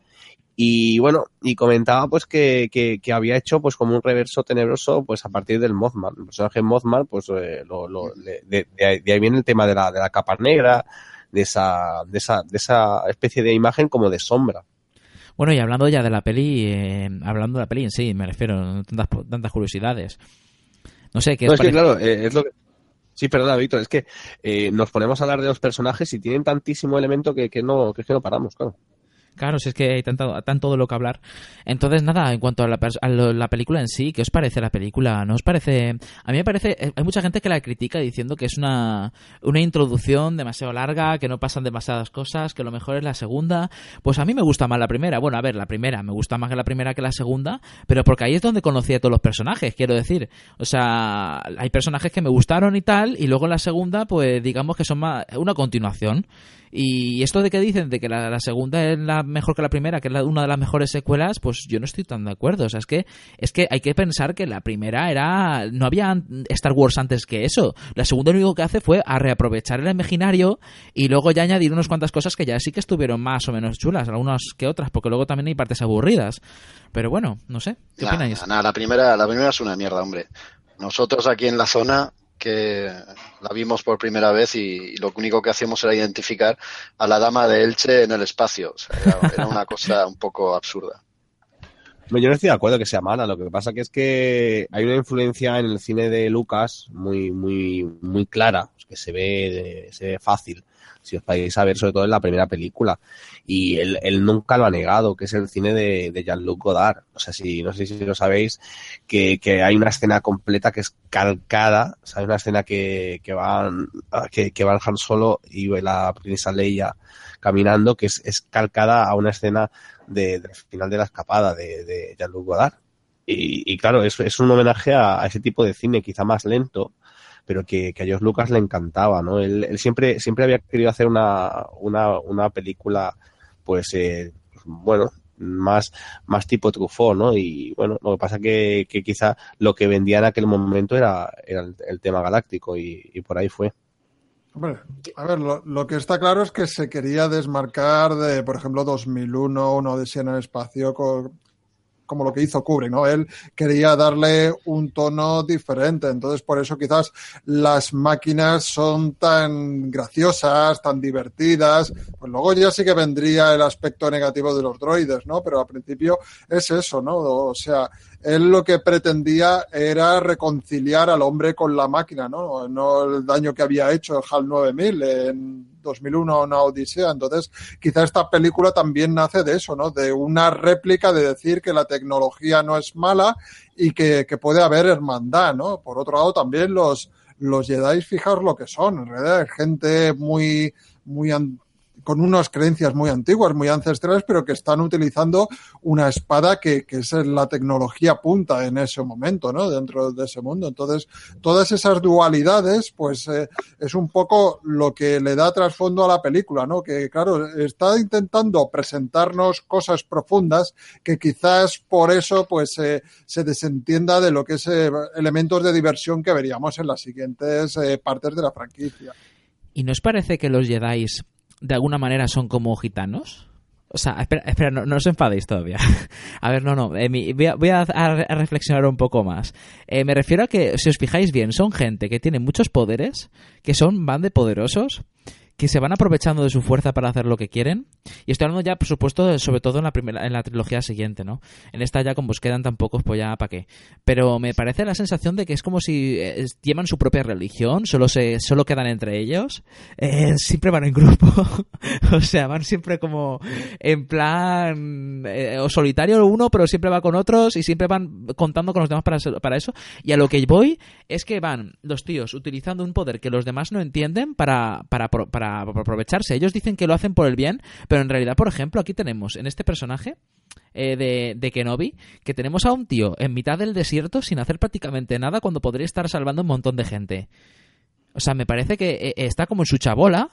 y bueno, y comentaba pues que, que, que, había hecho pues como un reverso tenebroso pues a partir del Mothman. El personaje Mothman pues eh, lo, lo, de, de, de, ahí viene el tema de la, de la capa negra, de esa, de esa, de esa especie de imagen como de sombra. Bueno, y hablando ya de la peli, eh, hablando de la peli en sí, me refiero, tantas, tantas curiosidades. No sé, ¿qué no, es que claro, eh, es lo que... Sí, perdona, Víctor, es que eh, nos ponemos a hablar de los personajes y tienen tantísimo elemento que, que no, que es que no paramos, claro. Claro, si es que hay tanto, tanto de lo que hablar. Entonces, nada, en cuanto a la, a la, película en sí, ¿qué os parece la película? ¿No os parece...? A mí me parece... eh, Hay mucha gente que la critica diciendo que es una, una introducción demasiado larga, que no pasan demasiadas cosas, que lo mejor es la segunda. Pues a mí me gusta más la primera. Bueno, a ver, la primera. Me gusta más que la primera que la segunda, pero porque ahí es donde conocí a todos los personajes, quiero decir. O sea, hay personajes que me gustaron y tal, y luego la segunda, pues digamos que son más, una continuación. Y esto de que dicen de que la, la, segunda es la mejor que la primera, que es la, una de las mejores secuelas, pues yo no estoy tan de acuerdo. O sea, es que, es que hay que pensar que la primera era. No había Star Wars antes que eso. La segunda lo único que hace fue a reaprovechar el imaginario y luego ya añadir unas cuantas cosas que ya sí que estuvieron más o menos chulas, algunas que otras, porque luego también hay partes aburridas. Pero bueno, no sé. ¿Qué nah, opináis? Nah, la, primera, la primera es una mierda, hombre. Nosotros aquí en la zona que la vimos por primera vez y, lo único que hacíamos era identificar a la dama de Elche en el espacio. O sea, era, era, una cosa un poco absurda. Yo no estoy de acuerdo que sea mala, lo que pasa que es que hay una influencia en el cine de Lucas muy, muy, muy clara, que se ve, se ve fácil, si os podéis saber, sobre todo en la primera película. Y él, él nunca lo ha negado, que es el cine de, de Jean-Luc Godard. O sea, si, no sé si lo sabéis, que, que hay una escena completa que es calcada, o sea, hay una escena que, que van, que, que van Han Solo y la princesa Leia caminando, que es, calcada a una escena de, del final de la escapada de, de Jean-Luc Godard. Y, y, claro, es, es un homenaje a, a, ese tipo de cine, quizá más lento, pero que, que a George Lucas le encantaba, ¿no? Él, él, siempre, siempre había querido hacer una, una, una película, pues, eh, bueno, más, más tipo Truffaut, ¿no? Y bueno, lo que pasa que, que quizá lo que vendía en aquel momento era, era el, el tema galáctico y, y por ahí fue. Hombre, a ver, lo, lo, que está claro es que se quería desmarcar de, por ejemplo, 2001, una Odisea en el espacio, con, como lo que hizo Kubrick, ¿no? Él quería darle un tono diferente, entonces por eso quizás las máquinas son tan graciosas, tan divertidas, pues luego ya sí que vendría el aspecto negativo de los droides, ¿no? Pero al principio es eso, ¿no? O sea, él lo que pretendía era reconciliar al hombre con la máquina, ¿no? No el daño que había hecho el HAL 9000 en 2001 una odisea. Entonces, quizá esta película también nace de eso, ¿no? De una réplica de decir que la tecnología no es mala y que, que puede haber hermandad, ¿no? Por otro lado, también los, los Jedi, fijaos lo que son, en realidad gente muy, muy con unas creencias muy antiguas, muy ancestrales, pero que están utilizando una espada que, es la tecnología punta en ese momento, ¿no? Dentro de ese mundo. Entonces, todas esas dualidades, pues, eh, es un poco lo que le da trasfondo a la película, ¿no? Que, claro, está intentando presentarnos cosas profundas que quizás por eso, pues, eh, se desentienda de lo que es eh, elementos de diversión que veríamos en las siguientes eh, partes de la franquicia. ¿Y nos parece que los Jedi de alguna manera son como gitanos? O sea, espera, espera no, os enfadéis todavía. a ver, no, no. Eh, voy, a, voy a, a, reflexionar un poco más. Eh, me refiero a que, si os fijáis bien, son gente que tiene muchos poderes, que son, van de poderosos, que se van aprovechando de su fuerza para hacer lo que quieren. Y estoy hablando ya, por supuesto, sobre todo en la primera, en la trilogía siguiente, ¿no? En esta ya como os quedan tan pocos, pues ya para qué. Pero me parece la sensación de que es como si eh, llevan su propia religión, solo se, solo quedan entre ellos, eh, siempre van en grupo, o sea, van siempre como en plan eh, o solitario uno, pero siempre va con otros y siempre van contando con los demás para, eso. Y a lo que voy es que van los tíos utilizando un poder que los demás no entienden para, para, para aprovecharse. Ellos dicen que lo hacen por el bien, pero en realidad, por ejemplo, aquí tenemos en este personaje eh, de, de, Kenobi que tenemos a un tío en mitad del desierto sin hacer prácticamente nada cuando podría estar salvando un montón de gente. O sea, me parece que eh, está como en su chabola.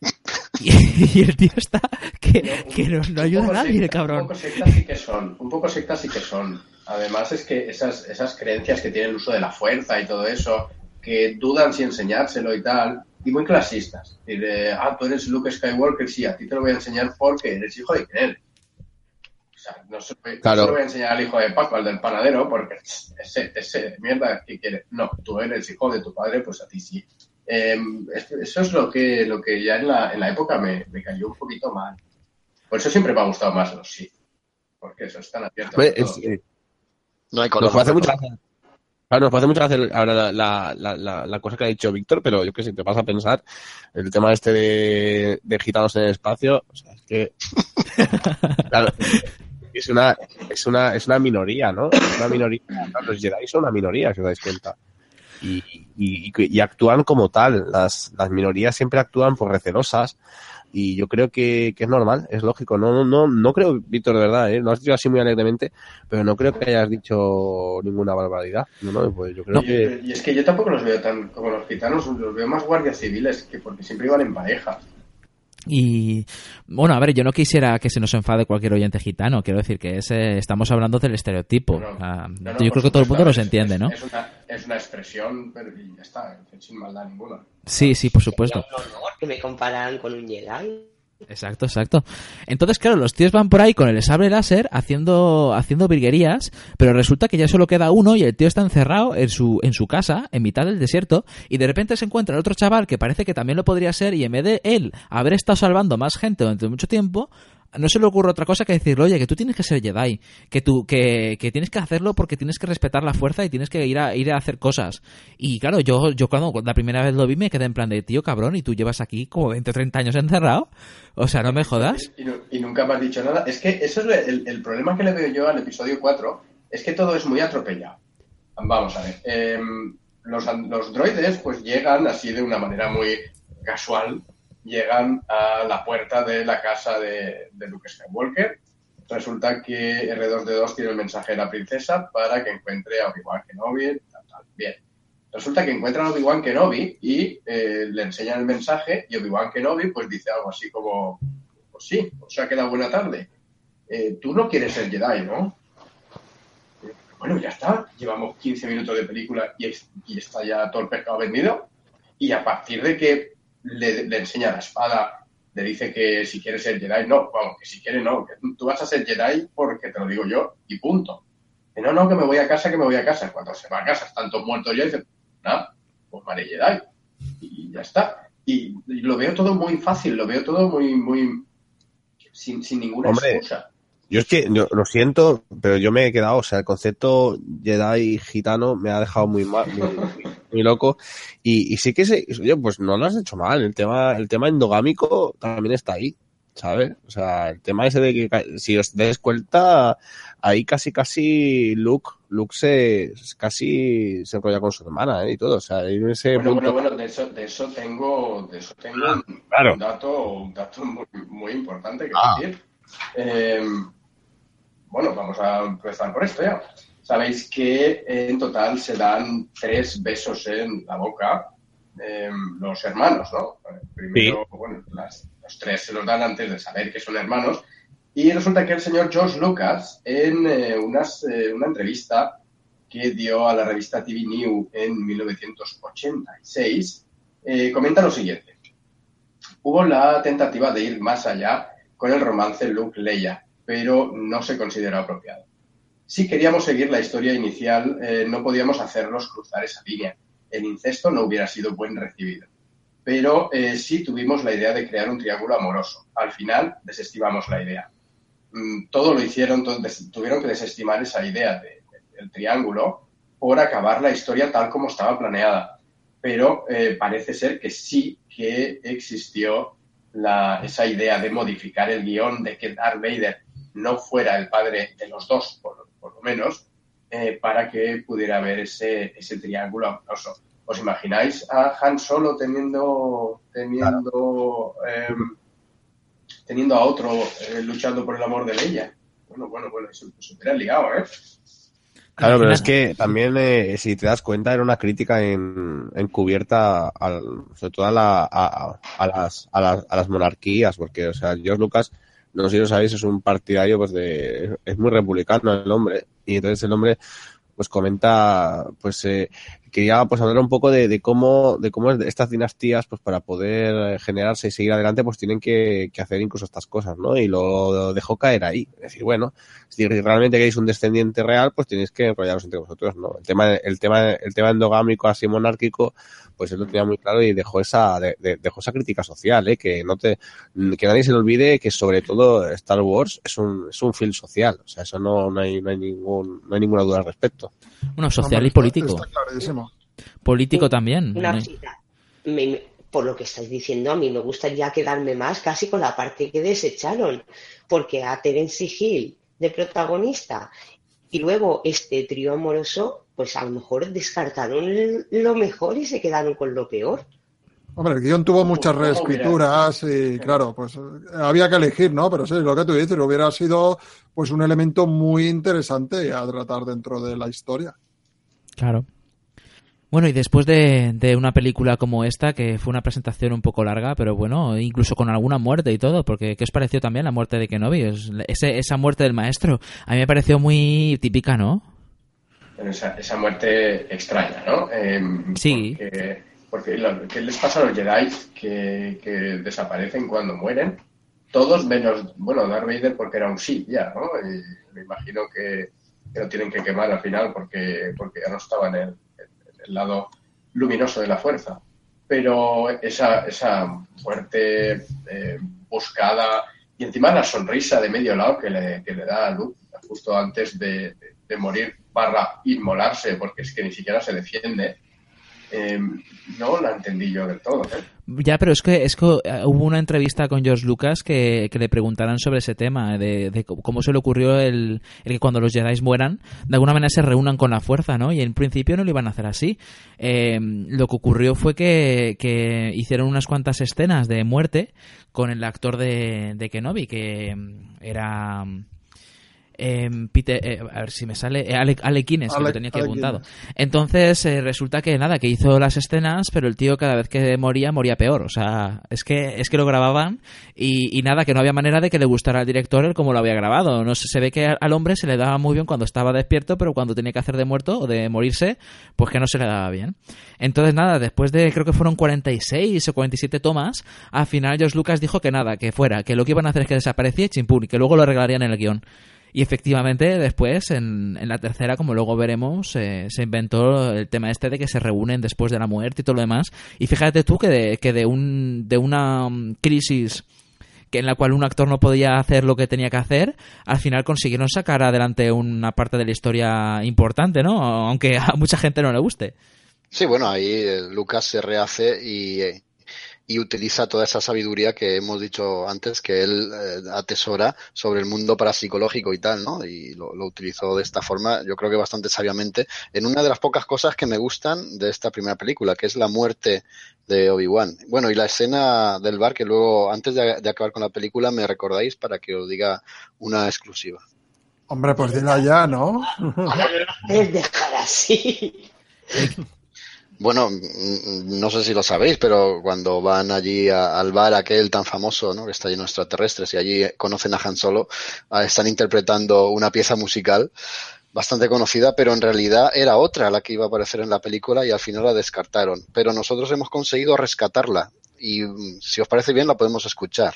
Y, y el tío está que, que no, no ayuda a nadie, el cabrón. Un poco sectas sí que son, un poco sectas sí que son. Además es que esas, esas creencias que tienen el uso de la fuerza y todo eso, que dudan si enseñárselo y tal, y muy clasistas. Y de, ah, tú eres Luke Skywalker, sí, a ti te lo voy a enseñar porque eres hijo de Kennedy. O sea, no se, no Claro. se lo voy a enseñar al hijo de Paco, al del panadero, porque ese, ese mierda que quiere. No, tú eres hijo de tu padre, pues a ti sí. Eh, es- eso es lo que, lo que ya en la, en la época me, me cayó un poquito mal. Por eso siempre me ha gustado más los sí. Porque eso están abiertos. Es- eh, No hay nos color. puede hacer mucha gracia. Claro, nos puede hacer mucha gracia ahora la, la, la, cosa que ha dicho Víctor, pero yo que sé, te vas a pensar, el tema este de, de gitanos en el espacio, o sea, es que... claro, es una, es una, es una minoría, ¿no? Es una minoría. Los Jedi son una minoría, si os dais cuenta. Y, y, y actúan como tal. Las, las minorías siempre actúan por recelosas. Y yo creo que, que es normal, es lógico. No, no, no creo, Víctor, de verdad, ¿eh? lo has dicho así muy alegremente, pero no creo que hayas dicho ninguna barbaridad. No, no, pues yo creo No. que. Y, y es que yo tampoco los veo tan como los gitanos, los veo más guardias civiles, que porque siempre iban en pareja. Y bueno, a ver, yo no quisiera que se nos enfade cualquier oyente gitano. Quiero decir que ese, estamos hablando del estereotipo. No, Ah, no, yo creo que todo el mundo los entiende, es- ¿no? Es una, es una expresión, pero y ya está, sin maldad ninguna. Sí, sí, por supuesto. Que me compararan con un Jedi. Exacto, exacto. Entonces, claro, los tíos van por ahí con el sable láser haciendo, haciendo virguerías, pero resulta que ya solo queda uno y el tío está encerrado en su, en su casa, en mitad del desierto, y de repente se encuentra el otro chaval que parece que también lo podría ser, y en vez de él haber estado salvando más gente durante mucho tiempo, no se le ocurre otra cosa que decirle, oye, que tú tienes que ser Jedi, que tú, que, que tienes que hacerlo porque tienes que respetar la fuerza y tienes que ir a, ir a hacer cosas. Y claro, yo, yo cuando la primera vez lo vi me quedé en plan de, tío cabrón, y tú llevas aquí como 20 o 30 años encerrado. O sea, no me jodas. Y, nu- y nunca me has dicho nada. Es que eso es el, el problema que le veo yo al episodio 4, es que todo es muy atropellado. Vamos a ver. em, los, los droides pues llegan así de una manera muy casual, llegan a la puerta de la casa de, de Luke Skywalker. Resulta que R2D2 tiene el mensaje de la princesa para que encuentre a Obi-Wan Kenobi. Bien. Resulta que encuentran a Obi-Wan Kenobi y eh, le enseñan el mensaje y Obi-Wan Kenobi pues dice algo así como, pues sí, os ha quedado buena tarde. Eh, Tú no quieres ser Jedi, ¿no? Eh, Bueno, ya está. Llevamos 15 minutos de película y, y está ya todo el pescado vendido. Y a partir de que le, le enseña la espada, le dice que si quiere ser Jedi, no, vamos, que si quiere no, que tú vas a ser Jedi porque te lo digo yo y punto. Que no, no, que me voy a casa, que me voy a casa. Cuando se va a casa, están todos muertos ya y dice, nada, pues vale Jedi. Y ya está. Y, y lo veo todo muy fácil, lo veo todo muy, muy, sin, sin ninguna Hombre, excusa. Yo es que, yo, lo siento, pero yo me he quedado, o sea, el concepto Jedi gitano me ha dejado muy mal, muy, muy- muy loco. Y, y sí que se, oye, pues no lo has hecho mal. El tema, el tema endogámico también está ahí, ¿sabes? O sea, el tema ese de que, si os des cuenta, ahí casi, casi Luke, Luke se, casi se enrolla con su hermana, ¿eh? Y todo, o sea, en ese Bueno, punto. bueno, bueno, de eso, de eso tengo, de eso tengo un, Claro. un dato, un dato muy, muy importante que Ah. decir. Eh, bueno, vamos a empezar por esto ya. Sabéis que en total se dan tres besos en la boca eh, los hermanos, ¿no? Primero, bueno, las- los tres se los dan antes de saber que son hermanos. Y resulta que el señor George Lucas, en eh, unas, eh, una entrevista que dio a la revista TV New en 1986, eh, comenta lo siguiente. Hubo la tentativa de ir más allá con el romance Luke-Leia, pero no se consideró apropiado. Si queríamos seguir la historia inicial, eh, no podíamos hacerlos cruzar esa línea. El incesto no hubiera sido buen recibido. Pero eh, sí tuvimos la idea de crear un triángulo amoroso. Al final desestimamos la idea. Mm, todo lo hicieron, tuvieron que desestimar esa idea de- de- del triángulo por acabar la historia tal como estaba planeada. Pero eh, parece ser que sí que existió la- esa idea de modificar el guion, de que Darth Vader no fuera el padre de los dos, por lo menos, eh, para que pudiera haber ese, ese triángulo amoroso. ¿Os imagináis a Han Solo teniendo, teniendo, em, teniendo a otro eh, luchando por el amor de Leia? Bueno, bueno, bueno, eso se hubiera liado, ¿eh? Claro, pero es que también, eh, si te das cuenta, era una crítica en, encubierta, al, sobre todo a, la, a, a, las, a, las, a las monarquías, porque, o sea, George Lucas, no sé si lo sabéis, es un partidario, pues, de, es muy republicano el hombre, y entonces el hombre, pues, comenta, pues, eh, quería pues hablar un poco de, de, cómo de cómo estas dinastías pues para poder generarse y seguir adelante pues tienen que, que hacer incluso estas cosas no y lo dejó caer ahí. Es decir bueno si realmente queréis un descendiente real pues tenéis que enrollaros entre vosotros no el tema el tema el tema endogámico así monárquico pues él lo tenía muy claro y dejó esa de, de, dejó esa crítica social ¿eh? que no te que nadie se le olvide que sobre todo Star Wars es un es un film social. O sea eso no, no hay no hay ningún no hay ninguna duda al respecto. Bueno social y político. está clarísimo político también. Una me, por lo que estáis diciendo, a mí me gustaría quedarme más casi con la parte que desecharon, porque a Terence Hill de protagonista y luego este trío amoroso, pues a lo mejor descartaron lo mejor y se quedaron con lo peor. Hombre, el guion tuvo muchas reescrituras y claro, pues había que elegir, ¿no? Pero sí, lo que tú dices, hubiera sido pues un elemento muy interesante a tratar dentro de la historia. Claro. Bueno, y después de, de, una película como esta, que fue una presentación un poco larga, pero bueno, incluso con alguna muerte y todo, porque ¿qué os pareció también la muerte de Kenobi? Ese, esa muerte del maestro, a mí me pareció muy típica, ¿no? Esa, esa muerte extraña, ¿no? Eh, sí. Porque, porque lo que les pasa a los Jedi que, que desaparecen cuando mueren, todos menos, bueno, Darth Vader porque era un Sith ya, ¿no? Y me imagino que, que lo tienen que quemar al final porque, porque ya no estaba en el el lado luminoso de la fuerza. Pero esa, esa muerte eh, buscada y encima la sonrisa de medio lado que le, que le da a Luke justo antes de, de, de, morir barra inmolarse, porque es que ni siquiera se defiende, eh, no la entendí yo del todo. ¿eh? Ya, pero es que, es que hubo una entrevista con George Lucas que, que le preguntaran sobre ese tema, de, de, cómo se le ocurrió el, que cuando los Jedi mueran, de alguna manera se reúnan con la fuerza, ¿no? Y en principio no lo iban a hacer así. Eh, lo que ocurrió fue que, que, hicieron unas cuantas escenas de muerte con el actor de, de Kenobi, que era... Eh, Peter, eh, a ver si me sale eh, Ale, Alequines, que lo tenía aquí apuntado. Entonces eh, resulta que nada, que hizo las escenas, pero el tío cada vez que moría moría peor. O sea, es que es que lo grababan y, y, nada, que no había manera de que le gustara al director el como lo había grabado. No sé, se ve que al hombre se le daba muy bien cuando estaba despierto, pero cuando tenía que hacer de muerto o de morirse, pues que no se le daba bien. Entonces nada, después de creo que fueron 46 o 47 tomas, al final George Lucas dijo que nada, que fuera, que lo que iban a hacer es que desaparecía y chimpún, y que luego lo arreglarían en el guion. Y efectivamente, después, en, en, la tercera, como luego veremos, eh, se inventó el tema este de que se reúnen después de la muerte y todo lo demás. Y fíjate tú que de, que de, un, de una crisis que en la cual un actor no podía hacer lo que tenía que hacer, al final consiguieron sacar adelante una parte de la historia importante, ¿no? Aunque a mucha gente no le guste. Sí, bueno, ahí eh, Lucas se rehace y, eh, y utiliza toda esa sabiduría que hemos dicho antes que él eh, atesora sobre el mundo parapsicológico y tal, ¿no? Y lo, lo, utilizó de esta forma, yo creo que bastante sabiamente, en una de las pocas cosas que me gustan de esta primera película, que es la muerte de Obi-Wan. Bueno, y la escena del bar, que luego, antes de, de acabar con la película, me recordáis para que os diga una exclusiva. Hombre, pues dila ya, ¿no? Es dejar así. Bueno, no sé si lo sabéis, pero cuando van allí a, al bar aquel tan famoso, ¿no? que está lleno de extraterrestres, y allí conocen a Han Solo, están interpretando una pieza musical bastante conocida, pero en realidad era otra la que iba a aparecer en la película y al final la descartaron. Pero nosotros hemos conseguido rescatarla y si os parece bien la podemos escuchar.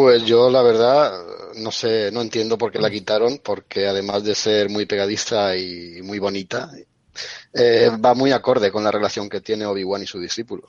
Pues yo, la verdad, no sé, no entiendo por qué la quitaron, porque además de ser muy pegadiza y muy bonita, eh, va muy acorde con la relación que tiene Obi-Wan y su discípulo.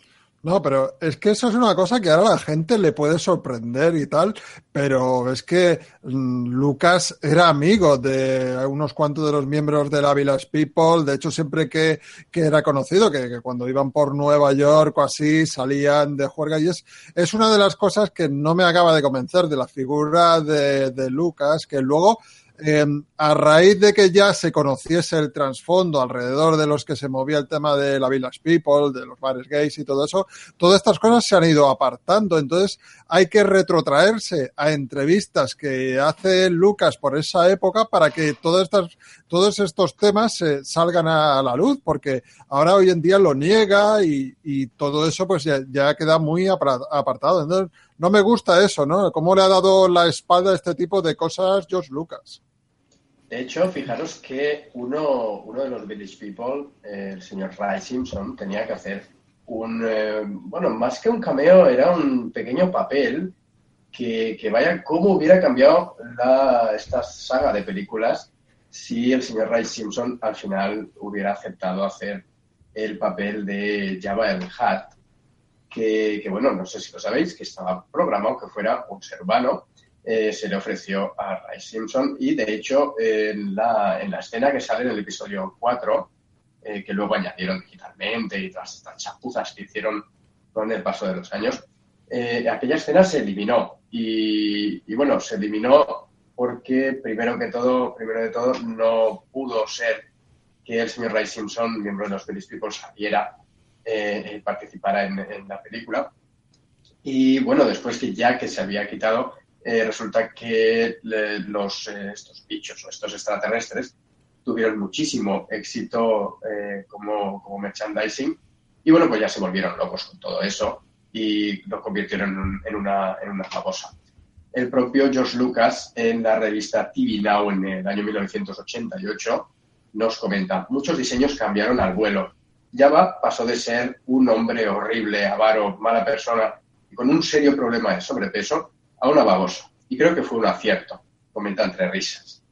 No, pero es que eso es una cosa que ahora la gente le puede sorprender y tal, pero es que mm, Lucas era amigo de unos cuantos de los miembros de la Village People, de hecho siempre que, que era conocido, que, que cuando iban por Nueva York o así salían de juerga. Y es, es una de las cosas que no me acaba de convencer de la figura de, de Lucas, que luego eh, a raíz de que ya se conociese el trasfondo alrededor de los que se movía el tema de la Village People, de los bares gays y todo eso, todas estas cosas se han ido apartando. Entonces hay que retrotraerse a entrevistas que hace Lucas por esa época para que todas estas, todos estos temas eh, salgan a la luz, porque ahora hoy en día lo niega y, y todo eso pues ya, ya queda muy apartado. Entonces no me gusta eso, ¿no? ¿Cómo le ha dado la espalda a este tipo de cosas George Lucas? De hecho, fijaros que uno, uno de los Village People, el señor Ray Simpson, tenía que hacer un, eh, bueno, más que un cameo, era un pequeño papel que, que vaya, cómo hubiera cambiado esta saga de películas si el señor Ray Simpson al final hubiera aceptado hacer el papel de Jabba el Hutt, que, que, bueno, no sé si lo sabéis, que estaba programado que fuera un ser humano, eh, se le ofreció a Ray Simpson y de hecho en la, en la escena que sale en el episodio 4, eh, que luego añadieron digitalmente y todas estas chapuzas que hicieron con el paso de los años, eh, aquella escena se eliminó y, bueno, se eliminó porque primero que todo, primero de todo, no pudo ser que el señor Ray Simpson, miembro de los Village People, saliera, participara en, la película. Y bueno, después que ya que se había quitado, eh, resulta que eh, estos bichos o estos extraterrestres tuvieron muchísimo éxito eh, como, como, merchandising y bueno, pues ya se volvieron locos con todo eso y lo convirtieron en, un, en, una, en una famosa. El propio George Lucas en la revista TV Now en el año 1988 nos comenta, muchos diseños cambiaron al vuelo. Java pasó de ser un hombre horrible, avaro, mala persona y con un serio problema de sobrepeso una babosa. Y creo que fue un acierto, comenta entre risas.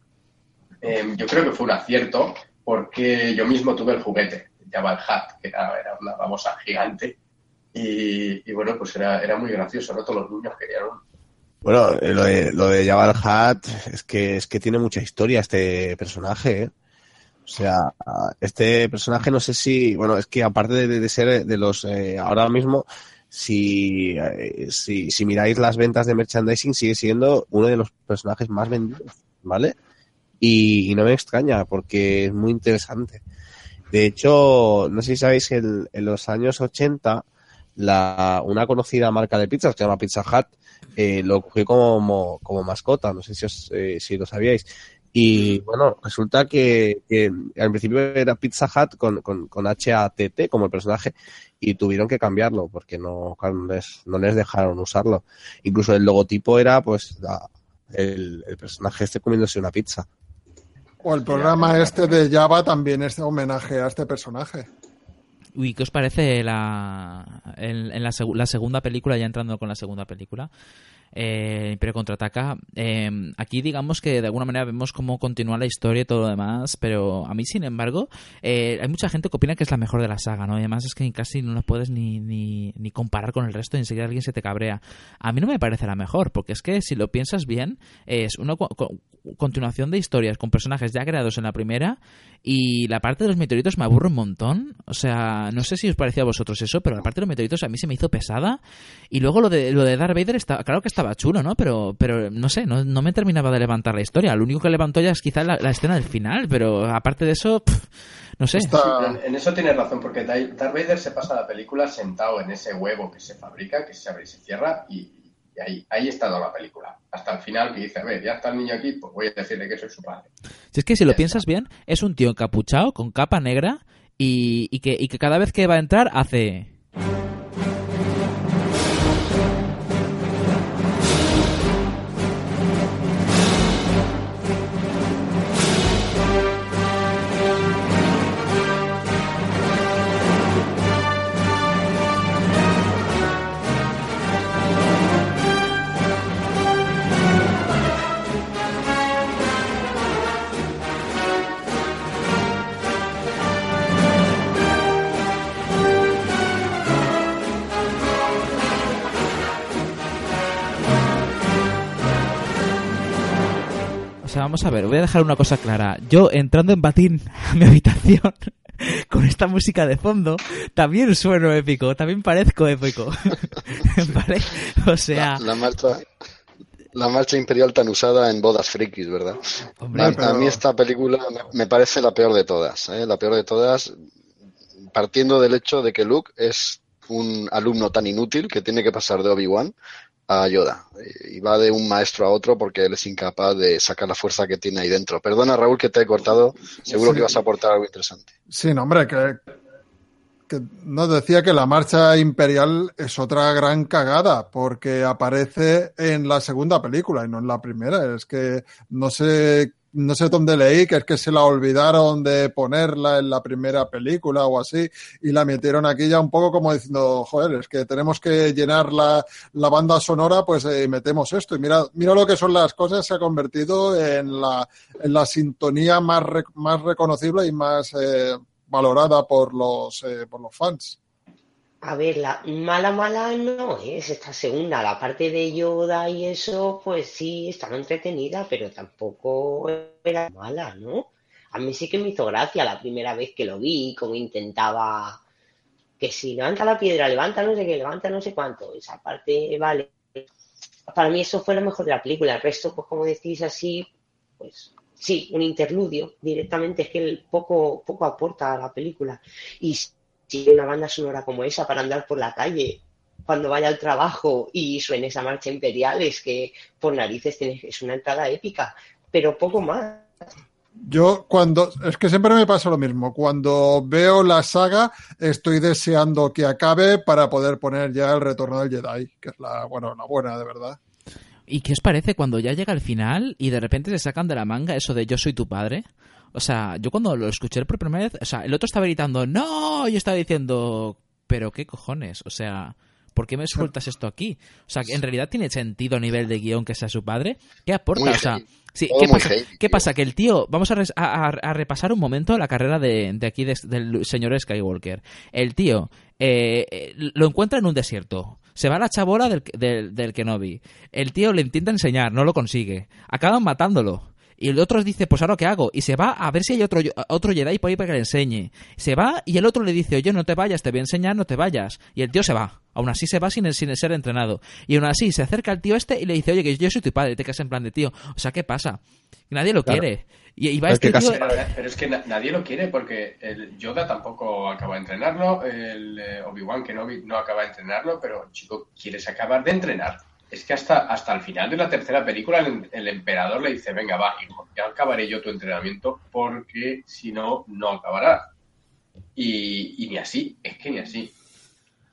Eh, yo creo que fue un acierto porque yo mismo tuve el juguete, el Hat, que era, una babosa gigante. Y, bueno, pues era, era muy gracioso, ¿no? Todos los niños querían uno. Bueno, lo de, lo de Jabba el Hat es que, es que tiene mucha historia este personaje, ¿eh? O sea, este personaje no sé si, bueno, es que aparte de, de ser de los, eh, ahora mismo, si, eh, si, si, miráis las ventas de merchandising, sigue siendo uno de los personajes más vendidos, ¿vale? Y, no me extraña porque es muy interesante. De hecho, no sé si sabéis en, en los años 80, la, una conocida marca de pizzas que se llama Pizza Hut eh, lo cogió como, como mascota, no sé si, os, eh, si lo sabíais. Y bueno, resulta que, que, al principio era Pizza Hut con, con, con H-A-T-T como el personaje y tuvieron que cambiarlo porque no, no, les, no les dejaron usarlo. Incluso el logotipo era pues la, el, el, personaje este comiéndose una pizza. O el programa este de Java también es homenaje a este personaje. Uy, ¿qué os parece la, en, en la, seg la, segunda película, ya entrando con la segunda película? Eh, Imperio contraataca. Eh, aquí digamos que de alguna manera vemos cómo continúa la historia y todo lo demás, pero a mí, sin embargo, eh, hay mucha gente que opina que es la mejor de la saga, ¿no? Y además es que casi no la puedes ni, ni, comparar con el resto y enseguida alguien se te cabrea. A mí no me parece la mejor, porque es que si lo piensas bien, es una co continuación de historias con personajes ya creados en la primera y la parte de los meteoritos me aburre un montón. O sea, no sé si os parecía a vosotros eso, pero la parte de los meteoritos a mí se me hizo pesada. Y luego lo de, lo de Darth Vader, está, claro que estaba chulo, ¿no? Pero, pero no sé, no, no me terminaba de levantar la historia. Lo único que levantó ya es quizá la, la escena del final, pero aparte de eso, pff, no sé. Está... En eso tienes razón, porque Darth Vader se pasa la película sentado en ese huevo que se fabrica, que se abre y se cierra, y, y ahí, ahí está toda la película. Hasta el final que dice, a ver, ya está el niño aquí, pues voy a decirle que soy su padre. Si es que si lo piensas bien, es un tío encapuchado, con capa negra, y, y, que, y que cada vez que va a entrar hace... vamos a ver, voy a dejar una cosa clara. Yo entrando en batín a mi habitación con esta música de fondo, también sueno épico, también parezco épico. ¿Vale? O sea, La, la marcha. La marcha imperial tan usada en bodas frikis, ¿verdad? Hombre, a, pero- a mí esta película me, me parece la peor de todas. ¿eh? La peor de todas, partiendo del hecho de que Luke es un alumno tan inútil que tiene que pasar de Obi-Wan a Yoda. Y va de un maestro a otro porque él es incapaz de sacar la fuerza que tiene ahí dentro. Perdona, Raúl, que te he cortado. Seguro Sí. que ibas a aportar algo interesante. Sí, no, hombre, que, que nos decía que la marcha imperial es otra gran cagada, porque aparece en la segunda película y no en la primera. Es que no sé, no sé dónde leí, que es que se la olvidaron de ponerla en la primera película o así, y la metieron aquí ya un poco como diciendo, joder, es que tenemos que llenar la, la banda sonora, pues eh, metemos esto. Y mira, mira lo que son las cosas, se ha convertido en la, en la sintonía más, más reconocible y más eh, valorada por los, eh, por los fans. A ver, la mala, mala no es esta segunda. La parte de Yoda y eso, pues sí, estaba entretenida, pero tampoco era mala, ¿no? A mí sí que me hizo gracia la primera vez que lo vi, como intentaba que si levanta la piedra, levanta no sé qué, levanta no sé cuánto. Esa parte, vale. Para mí eso fue lo mejor de la película. El resto, pues como decís así, pues sí, un interludio directamente. Es que el poco, poco aporta a la película. Y si una banda sonora como esa para andar por la calle cuando vaya al trabajo y suene esa marcha imperial, es que por narices tienes, es una entrada épica, pero poco más. Yo cuando, es que siempre me pasa lo mismo, cuando veo la saga estoy deseando que acabe para poder poner ya el retorno del Jedi, que es la, bueno, la buena de verdad. ¿y qué os parece cuando ya llega el final y de repente se sacan de la manga eso de yo soy tu padre? O sea, yo cuando lo escuché por primera vez, o sea, el otro estaba gritando, no, y yo estaba diciendo, pero qué cojones, o sea, ¿por qué me sueltas esto aquí? O sea, en realidad tiene sentido a nivel de guion que sea su padre. ¿Qué aporta? Muy o sea, sí, ¿qué, pasa, heavy, ¿qué tío. pasa? Que el tío, vamos a, res- a- a- a repasar un momento la carrera de, de aquí de- del señor Skywalker. El tío eh, eh, lo encuentra en un desierto. Se va a la chabola del, del, del Kenobi. El tío le intenta enseñar, no lo consigue. Acaban matándolo. Y el otro dice, pues ahora qué hago. Y se va a ver si hay otro, otro Jedi por ahí para que le enseñe. Se va y el otro le dice, oye, no te vayas, te voy a enseñar, no te vayas. Y el tío se va. Aún así se va sin, sin ser entrenado. Y aún así se acerca al tío este y le dice, oye, que yo soy tu padre. Y te quedas en plan de tío. O sea, ¿qué pasa? Nadie lo Claro. quiere. Y, y va Es este que tío... casi- Pero, pero es que na- nadie lo quiere porque el Yoda tampoco acaba de entrenarlo, el eh, Obi-Wan Kenobi no acaba de entrenarlo, pero chico, ¿quieres acabar de entrenar? Es que hasta, hasta el final de la tercera película el, emperador le dice, venga, va, hijo, ya acabaré yo tu entrenamiento porque si no, no acabará. Y, y ni así, es que ni así.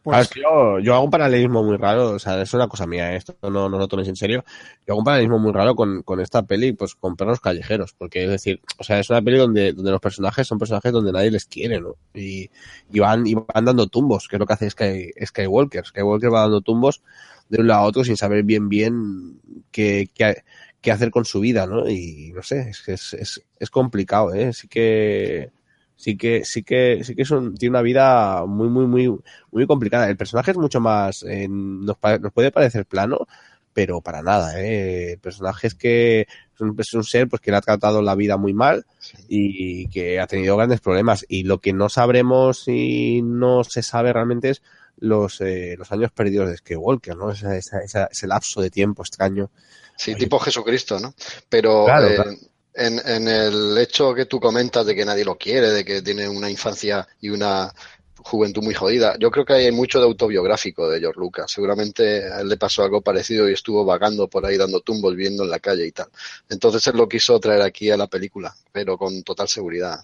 Ah, es Pues que yo, yo hago un paralelismo muy raro, o sea, es una cosa mía, ¿eh? esto no, no lo tomes en serio. Yo hago un paralelismo muy raro con, con esta peli, pues con perros callejeros, porque es decir, o sea, es una peli donde, donde los personajes son personajes donde nadie les quiere, ¿no? Y, y van, y van dando tumbos, que es lo que hace Sky, Skywalker. Skywalker va dando tumbos de un lado a otro sin saber bien bien qué, qué, qué hacer con su vida, ¿no? Y no sé, es es, es, es complicado, ¿eh? Sí que, sí que, sí que, sí que es un- tiene una vida muy, muy, muy, muy complicada. El personaje es mucho más, eh, nos, nos puede parecer plano, pero para nada, ¿eh? El personaje es que es un, es un ser pues que le ha tratado la vida muy mal y que ha tenido grandes problemas. Y lo que no sabremos y no se sabe realmente es los, eh, los años perdidos de Skywalker, ¿no? Esa- esa- esa- ese lapso de tiempo extraño. Sí, Oye. tipo Jesucristo, ¿no? Pero Claro, eh, claro. En, en el hecho que tú comentas de que nadie lo quiere, de que tiene una infancia y una juventud muy jodida, yo creo que hay mucho de autobiográfico de George Lucas. Seguramente a él le pasó algo parecido y estuvo vagando por ahí dando tumbos, viendo en la calle y tal. Entonces él lo quiso traer aquí a la película, pero con total seguridad.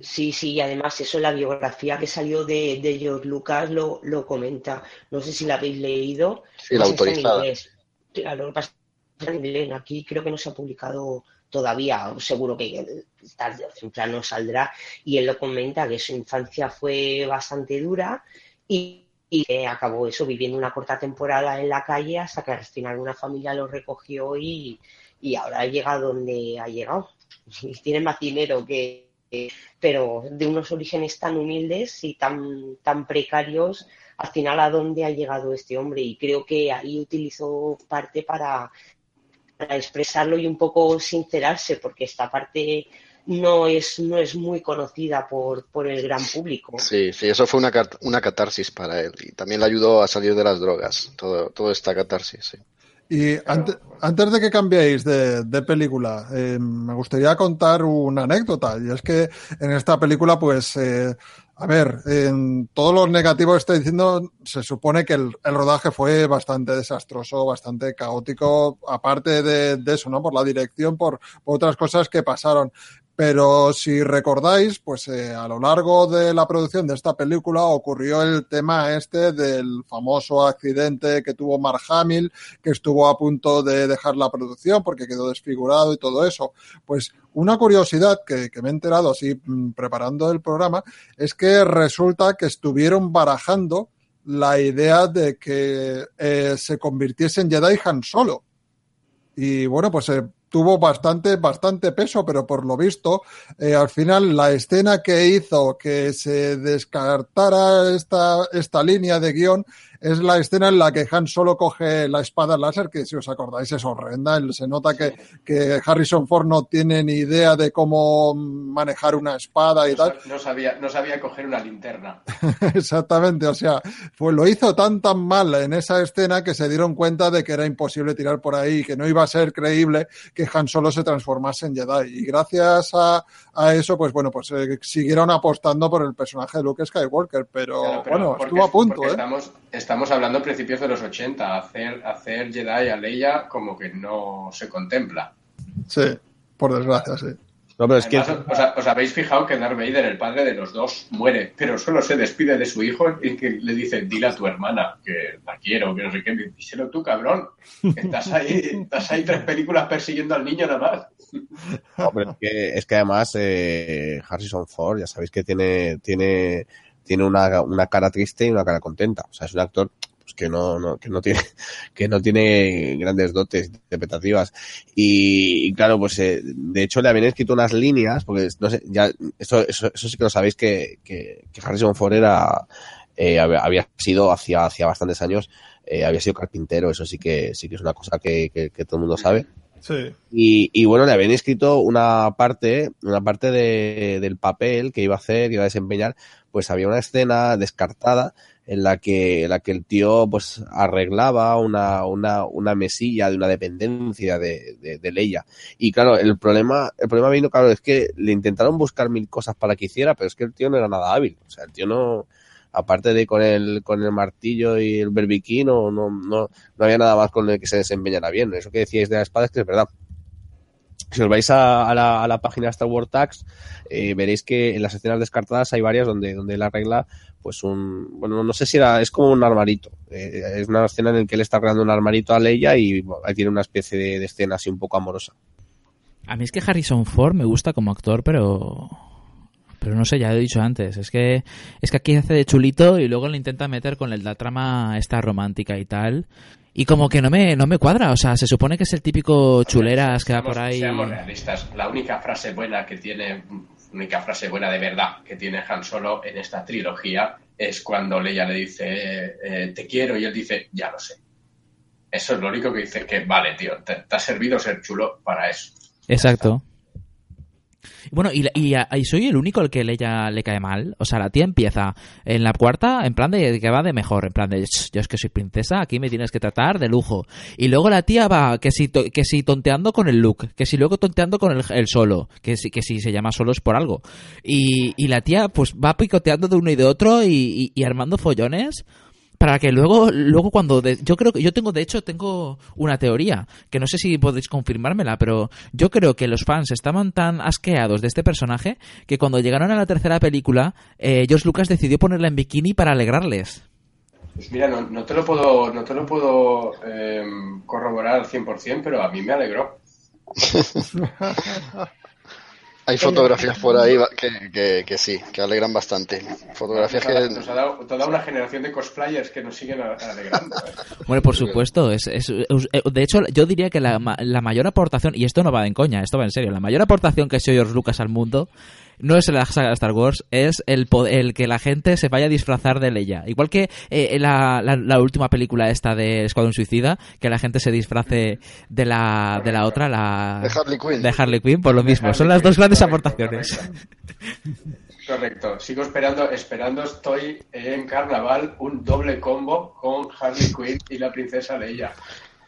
Sí, sí, y además eso la biografía que salió de, de George Lucas lo, lo comenta. No sé si la habéis leído. Sí, la autorizada. Claro, en inglés. Aquí creo que no se ha publicado todavía. Seguro que tarde o temprano saldrá. Y él lo comenta que su infancia fue bastante dura y, y que acabó eso viviendo una corta temporada en la calle hasta que al final una familia lo recogió y, y ahora ha llegado donde ha llegado. Y tiene más dinero que, pero de unos orígenes tan humildes y tan, tan precarios, al final a dónde ha llegado este hombre. Y creo que ahí utilizó parte para para expresarlo y un poco sincerarse, porque esta parte no es, no es muy conocida por, por el gran público. Sí, sí, eso fue una, una catarsis para él y también le ayudó a salir de las drogas, todo, toda esta catarsis. Sí. Y ante- antes de que cambiéis de, de película, eh, me gustaría contar una anécdota. Y es que en esta película, pues, eh, a ver, en todos los negativos que estoy diciendo, se supone que el, rodaje fue bastante desastroso, bastante caótico, aparte de, eso, ¿no? Por la dirección, por, por otras cosas que pasaron. Pero si recordáis, pues eh, a lo largo de la producción de esta película ocurrió el tema este del famoso accidente que tuvo Mark Hamill, que estuvo a punto de dejar la producción porque quedó desfigurado y todo eso. Pues una curiosidad que, me he enterado así mm, preparando el programa es que resulta que estuvieron barajando la idea de que eh, se convirtiese en Jedi Han Solo. Y bueno, pues eh, tuvo bastante, bastante peso, pero por lo visto, eh, al final la escena que hizo que se descartara esta, esta línea de guion es la escena en la que Han solo coge la espada láser, que si os acordáis es horrenda. Se nota que, que Harrison Ford no tiene ni idea de cómo manejar una espada y No, tal. no sabía, no sabía coger una linterna. Exactamente, o sea, pues lo hizo tan tan mal en esa escena que se dieron cuenta de que era imposible tirar por ahí, que no iba a ser creíble que Han Solo se transformase en Jedi. Y gracias a, a eso, pues bueno, pues eh, siguieron apostando por el personaje de Luke Skywalker, pero, Claro, pero bueno, estuvo a punto, ¿eh? Estamos, estamos hablando a principios de los 80, hacer, hacer Jedi a Leia como que no se contempla. Sí, por desgracia, sí. No, pero es que os, os habéis fijado que Darth Vader, el padre de los dos, muere, pero solo se despide de su hijo y que le dice, dile a tu hermana que la quiero, que no sé qué. Díselo tú, cabrón. Estás ahí, estás ahí tres películas persiguiendo al niño nada más. No, pero es que, es que además eh, Harrison Ford, ya sabéis que tiene, tiene, tiene una, una cara triste y una cara contenta. O sea, es un actor pues, que no, no, que no tiene, que no tiene grandes dotes interpretativas. Y, y claro, pues eh, de hecho le habían escrito unas líneas, porque no sé, ya, eso, eso, eso sí que lo sabéis que, que, que Harrison Ford era, eh, había, sido hacia, hacia bastantes años, eh, había sido carpintero, eso sí que, sí que es una cosa que, que todo el mundo sabe. Y, y bueno, le habían escrito una parte, una parte de, del papel que iba a hacer, que iba a desempeñar, pues había una escena descartada en la que, en la que el tío pues arreglaba una, una, una mesilla de una dependencia de, de, de Leia. Y claro, el problema, el problema vino, claro, es que le intentaron buscar mil cosas para que hiciera, pero es que el tío no era nada hábil. O sea, el tío no, aparte de con el, con el martillo y el berbiquín, no, no, no, había nada más con el que se desempeñara bien. Eso que decíais de la espada es que es verdad. Si os vais a, a la, a la página Star Wars Tags, eh, veréis que en las escenas descartadas hay varias donde, donde él arregla, pues un, bueno, no sé si era, es como un armarito. Eh, es una escena en la que él está arreglando un armarito a Leia y ahí tiene una especie de, de escena así un poco amorosa. A mí es que Harrison Ford me gusta como actor, pero pero no sé, ya lo he dicho antes, es que es que aquí hace de chulito y luego le intenta meter con el- la trama esta romántica y tal. Y como que no me no me cuadra, o sea, se supone que es el típico chuleras que va por ahí. Seamos realistas. La única frase buena que tiene, única frase buena de verdad que tiene Han Solo en esta trilogía es cuando Leia le dice eh, te quiero y él dice ya lo sé. Eso es lo único que dice que vale, tío, te, te ha servido ser chulo para eso. Exacto. Bueno, y, y, y soy el único al que Leia le cae mal. O sea, la tía empieza en la cuarta en plan de que va de mejor. En plan de, "Ch, yo es que soy princesa, aquí me tienes que tratar de lujo. Y luego la tía va que si, que si tonteando con el look, que si luego tonteando con el, el solo, que si, que si se llama solo es por algo. Y, la tía pues va picoteando de uno y de otro y armando follones para que luego luego cuando de- yo creo que yo tengo de hecho tengo una teoría que no sé si podéis confirmármela pero yo creo que los fans estaban tan asqueados de este personaje que cuando llegaron a la tercera película eh, George Lucas decidió ponerla en bikini para alegrarles Pues mira, no, no te lo puedo, no te lo puedo eh, corroborar al 100%, pero a mí me alegró. Hay fotografías por ahí que, que, que sí, que alegran bastante. Fotografías Nos ha, que... nos ha dado toda una generación de cosplayers que nos siguen alegrando. ¿eh? bueno por supuesto es, es- es- de hecho yo diría que la, ma- la mayor aportación y esto no va en coña esto va en serio la mayor aportación que ha hecho George Lucas al mundo no es la saga de Star Wars, es el, po- el que la gente se vaya a disfrazar de Leia. Igual que eh, la, la- la última película esta de Escuadrón Suicida, que la gente se disfrace de la, de la otra, la... De Harley Quinn. De Harley Quinn, por lo mismo. Son las dos grandes correcto, aportaciones. correcto. Correcto, sigo esperando, esperando estoy en carnaval un doble combo con Harley Quinn y la princesa Leia.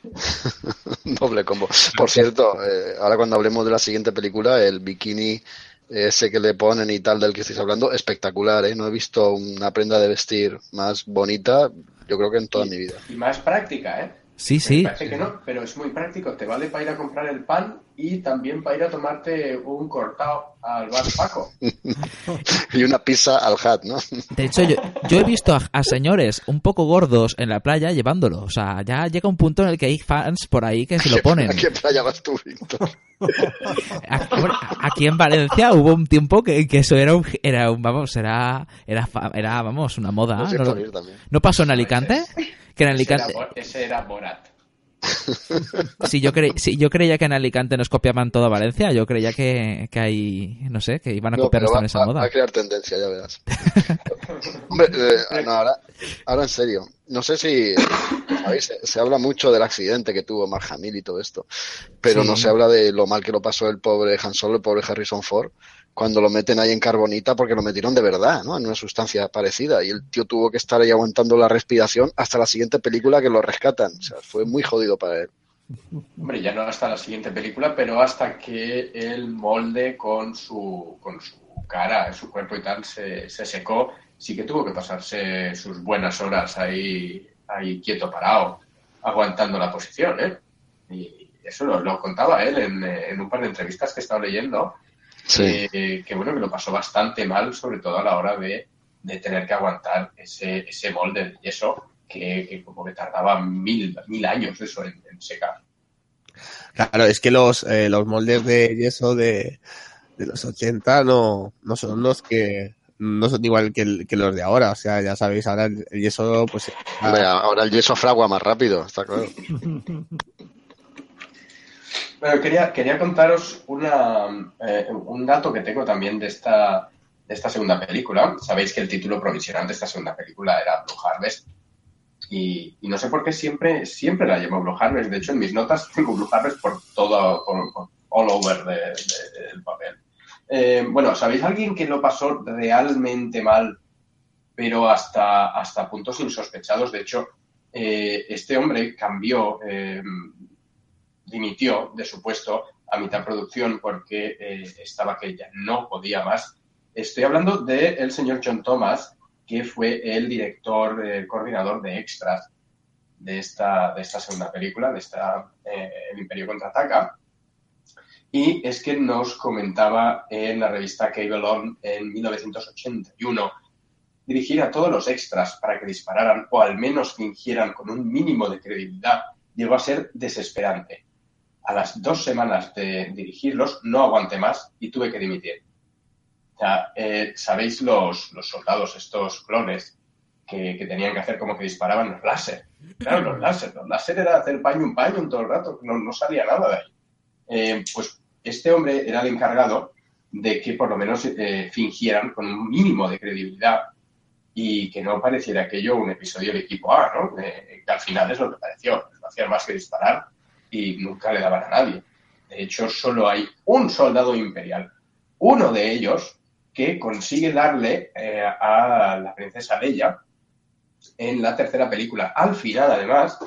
Doble combo. Por cierto, eh, ahora cuando hablemos de la siguiente película, el bikini ese que le ponen y tal del que estáis hablando, espectacular, ¿eh? No he visto una prenda de vestir más bonita, yo creo que en toda mi vida. Y más práctica, ¿eh? Sí, Me sí. Parece que no, pero es muy práctico. Te vale para ir a comprar el pan y también para ir a tomarte un cortado al bar Paco. Y una pizza al hat, ¿no? De hecho, yo, yo he visto a, a señores un poco gordos en la playa llevándolo. O sea, ya llega un punto en el que hay fans por ahí que se lo ponen. ¿A qué playa vas tú, Víctor? Aquí, en Valencia hubo un tiempo que, que eso era un, era un vamos, era, era, fa- era, vamos, una moda. ¿no? también. ¿No pasó en Alicante? Que en Ese era, Alicante, ese era Borat. si yo, cre- si yo creía que en Alicante nos copiaban todo a Valencia, yo creía que, que hay, no sé, que iban a No, copiarnos también esa va- moda. va a crear tendencia, ya verás. Hombre, eh, no, ahora, ahora en serio, no sé si ¿sabéis? Se, se habla mucho del accidente que tuvo Mark Hamill y todo esto, pero Sí. no se habla de lo mal que lo pasó el pobre Han Solo, el pobre Harrison Ford, cuando lo meten ahí en carbonita porque lo metieron de verdad, ¿no? En una sustancia parecida y el tío tuvo que estar ahí aguantando la respiración hasta la siguiente película que lo rescatan. O sea, fue muy jodido para él. Hombre, ya no hasta la siguiente película, pero hasta que el molde con su, con su cara, su cuerpo y tal se, se secó, sí que tuvo que pasarse sus buenas horas ahí, ahí quieto parado, aguantando la posición, ¿eh? Y eso lo, lo contaba él en, en un par de entrevistas que he estado leyendo, Sí. que, que, bueno, que lo pasó bastante mal, sobre todo a la hora de, de tener que aguantar ese, ese molde de yeso que, que como que tardaba mil, mil años eso en, en secar. Claro, es que los, eh, los moldes de yeso de, de los 80 no, no son los que no son igual que, que los de ahora. O sea, ya sabéis, ahora el, yeso, pues. Hombre, ahora el yeso fragua más rápido, está claro. Bueno, quería, quería contaros una, eh, un dato que tengo también de esta, de esta segunda película. Sabéis que el título provisional de esta segunda película era Blue Harvest. Y, y no sé por qué siempre, siempre la llamo Blue Harvest. De hecho, en mis notas tengo Blue Harvest por todo, por, por all over de- de- del papel. Eh, bueno, ¿sabéis alguien que lo pasó realmente mal, pero hasta, hasta puntos insospechados? De hecho, eh, este hombre cambió, eh, dimitió de su puesto a mitad producción porque eh, estaba que ya no podía más. Estoy hablando del señor John Thomas, que fue el director, eh, coordinador de extras de esta, de esta segunda película, de esta eh, El Imperio Contraataca. Y es que nos comentaba en la revista Cable On en 1981 dirigir a todos los extras para que dispararan o al menos fingieran con un mínimo de credibilidad llegó a ser desesperante. A las dos semanas de dirigirlos no aguanté más y tuve que dimitir. O eh, ¿sabéis los, los soldados, estos clones, que, tenían que hacer como que disparaban los láser? Claro, los láser. Los láser era hacer paño un paño todo el rato, no, no salía nada de ahí. Eh, pues este hombre era el encargado de que por lo menos eh, fingieran con un mínimo de credibilidad y que no pareciera aquello un episodio del equipo A, ¿no? Que al final es lo que pareció. No hacían más que disparar y nunca le daban a nadie. De hecho, solo hay un soldado imperial, uno de ellos, que consigue darle eh, a la princesa Leia en la tercera película, al final además,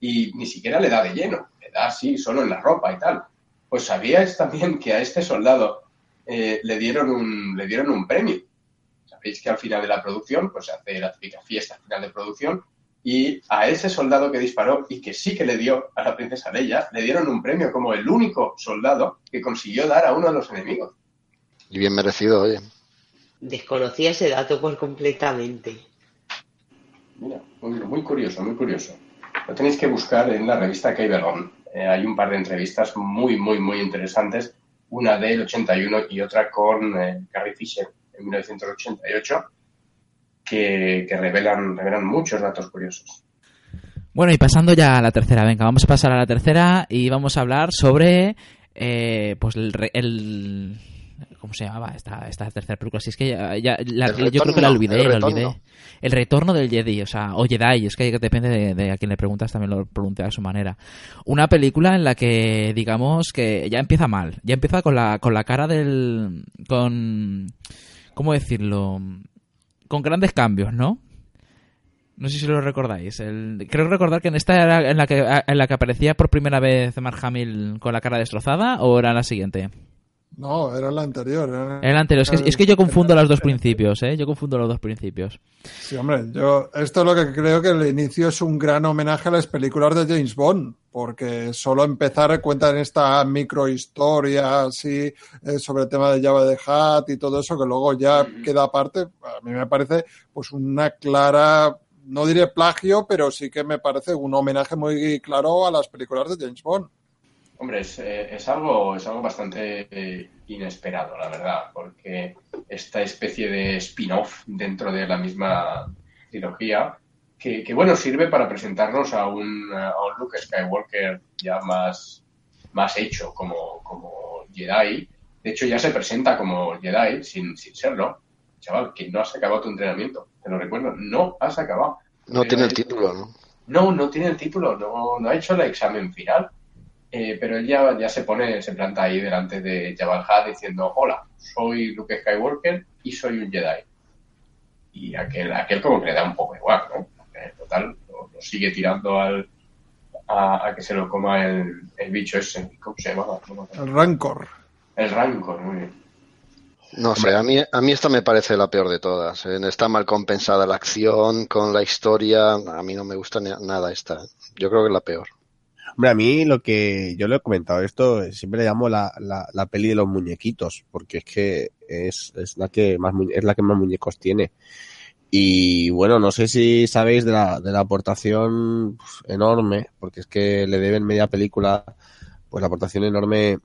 y ni siquiera le da de lleno, le da así, solo en la ropa y tal. Pues sabíais también que a este soldado eh, le, dieron un, le dieron un premio. Sabéis que al final de la producción, pues se hace la típica fiesta final de producción, y a ese soldado que disparó y que sí que le dio a la princesa Leia, le dieron un premio como el único soldado que consiguió dar a uno de los enemigos. Y bien merecido, oye. Desconocía ese dato por completamente. Mira, muy, muy curioso, muy curioso. Lo tenéis que buscar en la revista Cable On. Eh, hay un par de entrevistas muy, muy, muy interesantes. Una del 81 y otra con eh, Carrie Fisher en 1988, que, que revelan, revelan muchos datos curiosos. Bueno, y pasando ya a la tercera, venga, vamos a pasar a la tercera y vamos a hablar sobre, eh, pues, el, re- el- ¿cómo se llamaba esta, esta tercera película? Si es que ya, ya- la- El yo creo que la olvidé, el la retorno. olvidé. El retorno del Jedi, o sea, o Jedi, es que depende de, de a quien le preguntas, también lo pronuncia a su manera. Una película en la que, digamos, que ya empieza mal. Ya empieza con la, con la cara del. con. ¿Cómo decirlo? Con grandes cambios, ¿no? No sé si lo recordáis. El- creo recordar que en esta era en la que, en la que aparecía por primera vez Mark Hamill con la cara destrozada o era la siguiente. No, era la anterior. Era, anterior. Es que, es que yo confundo los dos principios, ¿eh? Yo confundo los dos principios. Sí, hombre, yo esto es lo que creo que el inicio es un gran homenaje a las películas de James Bond, porque solo empezar cuentan esta microhistoria así eh, sobre el tema de Java de Hat y todo eso, que luego ya queda aparte, a mí me parece pues una clara, no diré plagio, pero sí que me parece un homenaje muy claro a las películas de James Bond. Hombre, es, eh, es algo, es algo bastante eh, inesperado, la verdad, porque esta especie de spin-off dentro de la misma trilogía, que, que, bueno, sirve para presentarnos a un, a un Luke Skywalker ya más, más hecho como, como Jedi. De hecho, ya se presenta como Jedi sin, sin serlo. Chaval, que no has acabado tu entrenamiento, te lo recuerdo, no has acabado. No tiene el título, ¿no? no, no tiene el título, no, no ha hecho el examen final. Eh, pero él ya, ya se pone, se planta ahí delante de Jabal Had diciendo, hola, soy Luke Skywalker y soy un Jedi. Y aquel, aquel como que le da un poco igual, ¿no? En total, lo, lo sigue tirando al, a, a que se lo coma el, el bicho ese. ¿Cómo se llama? El Rancor. El Rancor, muy bien. No sé, a mí, a mí esta me parece la peor de todas. ¿eh? Está mal compensada la acción con la historia. A mí no me gusta ni- nada esta. Yo creo que es la peor. Hombre, a mí lo que yo le he comentado esto, siempre le llamo la, la, la peli de los muñequitos, porque es que es, es la que más es la que más muñecos tiene. Y bueno, no sé si sabéis de la, de la aportación enorme, porque es que le deben media película, pues la aportación enorme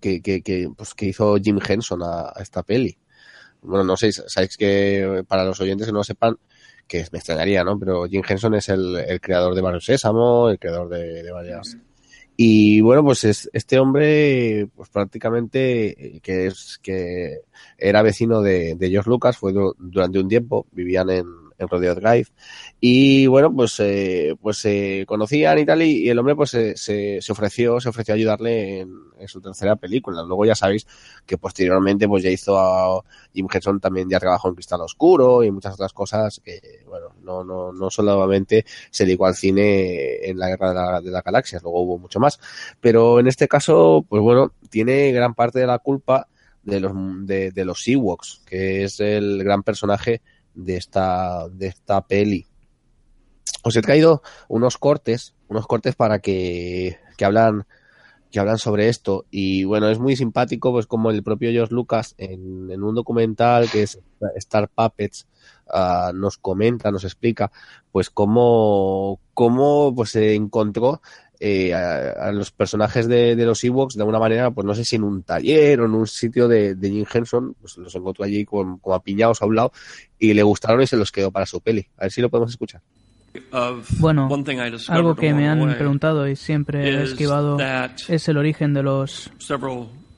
que, que, que, pues, que hizo Jim Henson a, a esta peli. Bueno, no sé, sabéis que para los oyentes que no lo sepan, que me extrañaría, ¿no? Pero Jim Henson es el, el creador de Barrio Sésamo, el creador de, de varias. Y bueno, pues es, este hombre, pues prácticamente, eh, que es, que era vecino de, de George Lucas, fue du- durante un tiempo, vivían en, en Rodeo Drive, y bueno, pues, eh, pues se conocían y tal, y, el hombre pues se, se, se ofreció, se ofreció a ayudarle en, en su tercera película. Luego ya sabéis que posteriormente pues ya hizo a Jim Henson también ya trabajó en Cristal Oscuro y muchas otras cosas que, bueno, no, no, no solamente se dedicó al cine en la Guerra de, la, de las Galaxias, luego hubo mucho más. Pero en este caso, pues bueno, tiene gran parte de la culpa de los, de, de los Ewoks, que es el gran personaje de esta, de esta peli. Os he traído unos cortes, unos cortes para que, que hablan que hablan sobre esto y bueno es muy simpático pues como el propio George Lucas en, en un documental que es Star Puppets ah, nos comenta nos explica pues cómo cómo pues se encontró eh, a, a los personajes de, de los Ewoks de alguna manera pues no sé si en un taller o en un sitio de, de Jim Henson pues los encontró allí con, como apiñados a un lado y le gustaron y se los quedó para su peli a ver si lo podemos escuchar Bueno, algo que me han preguntado y siempre he esquivado es el origen de los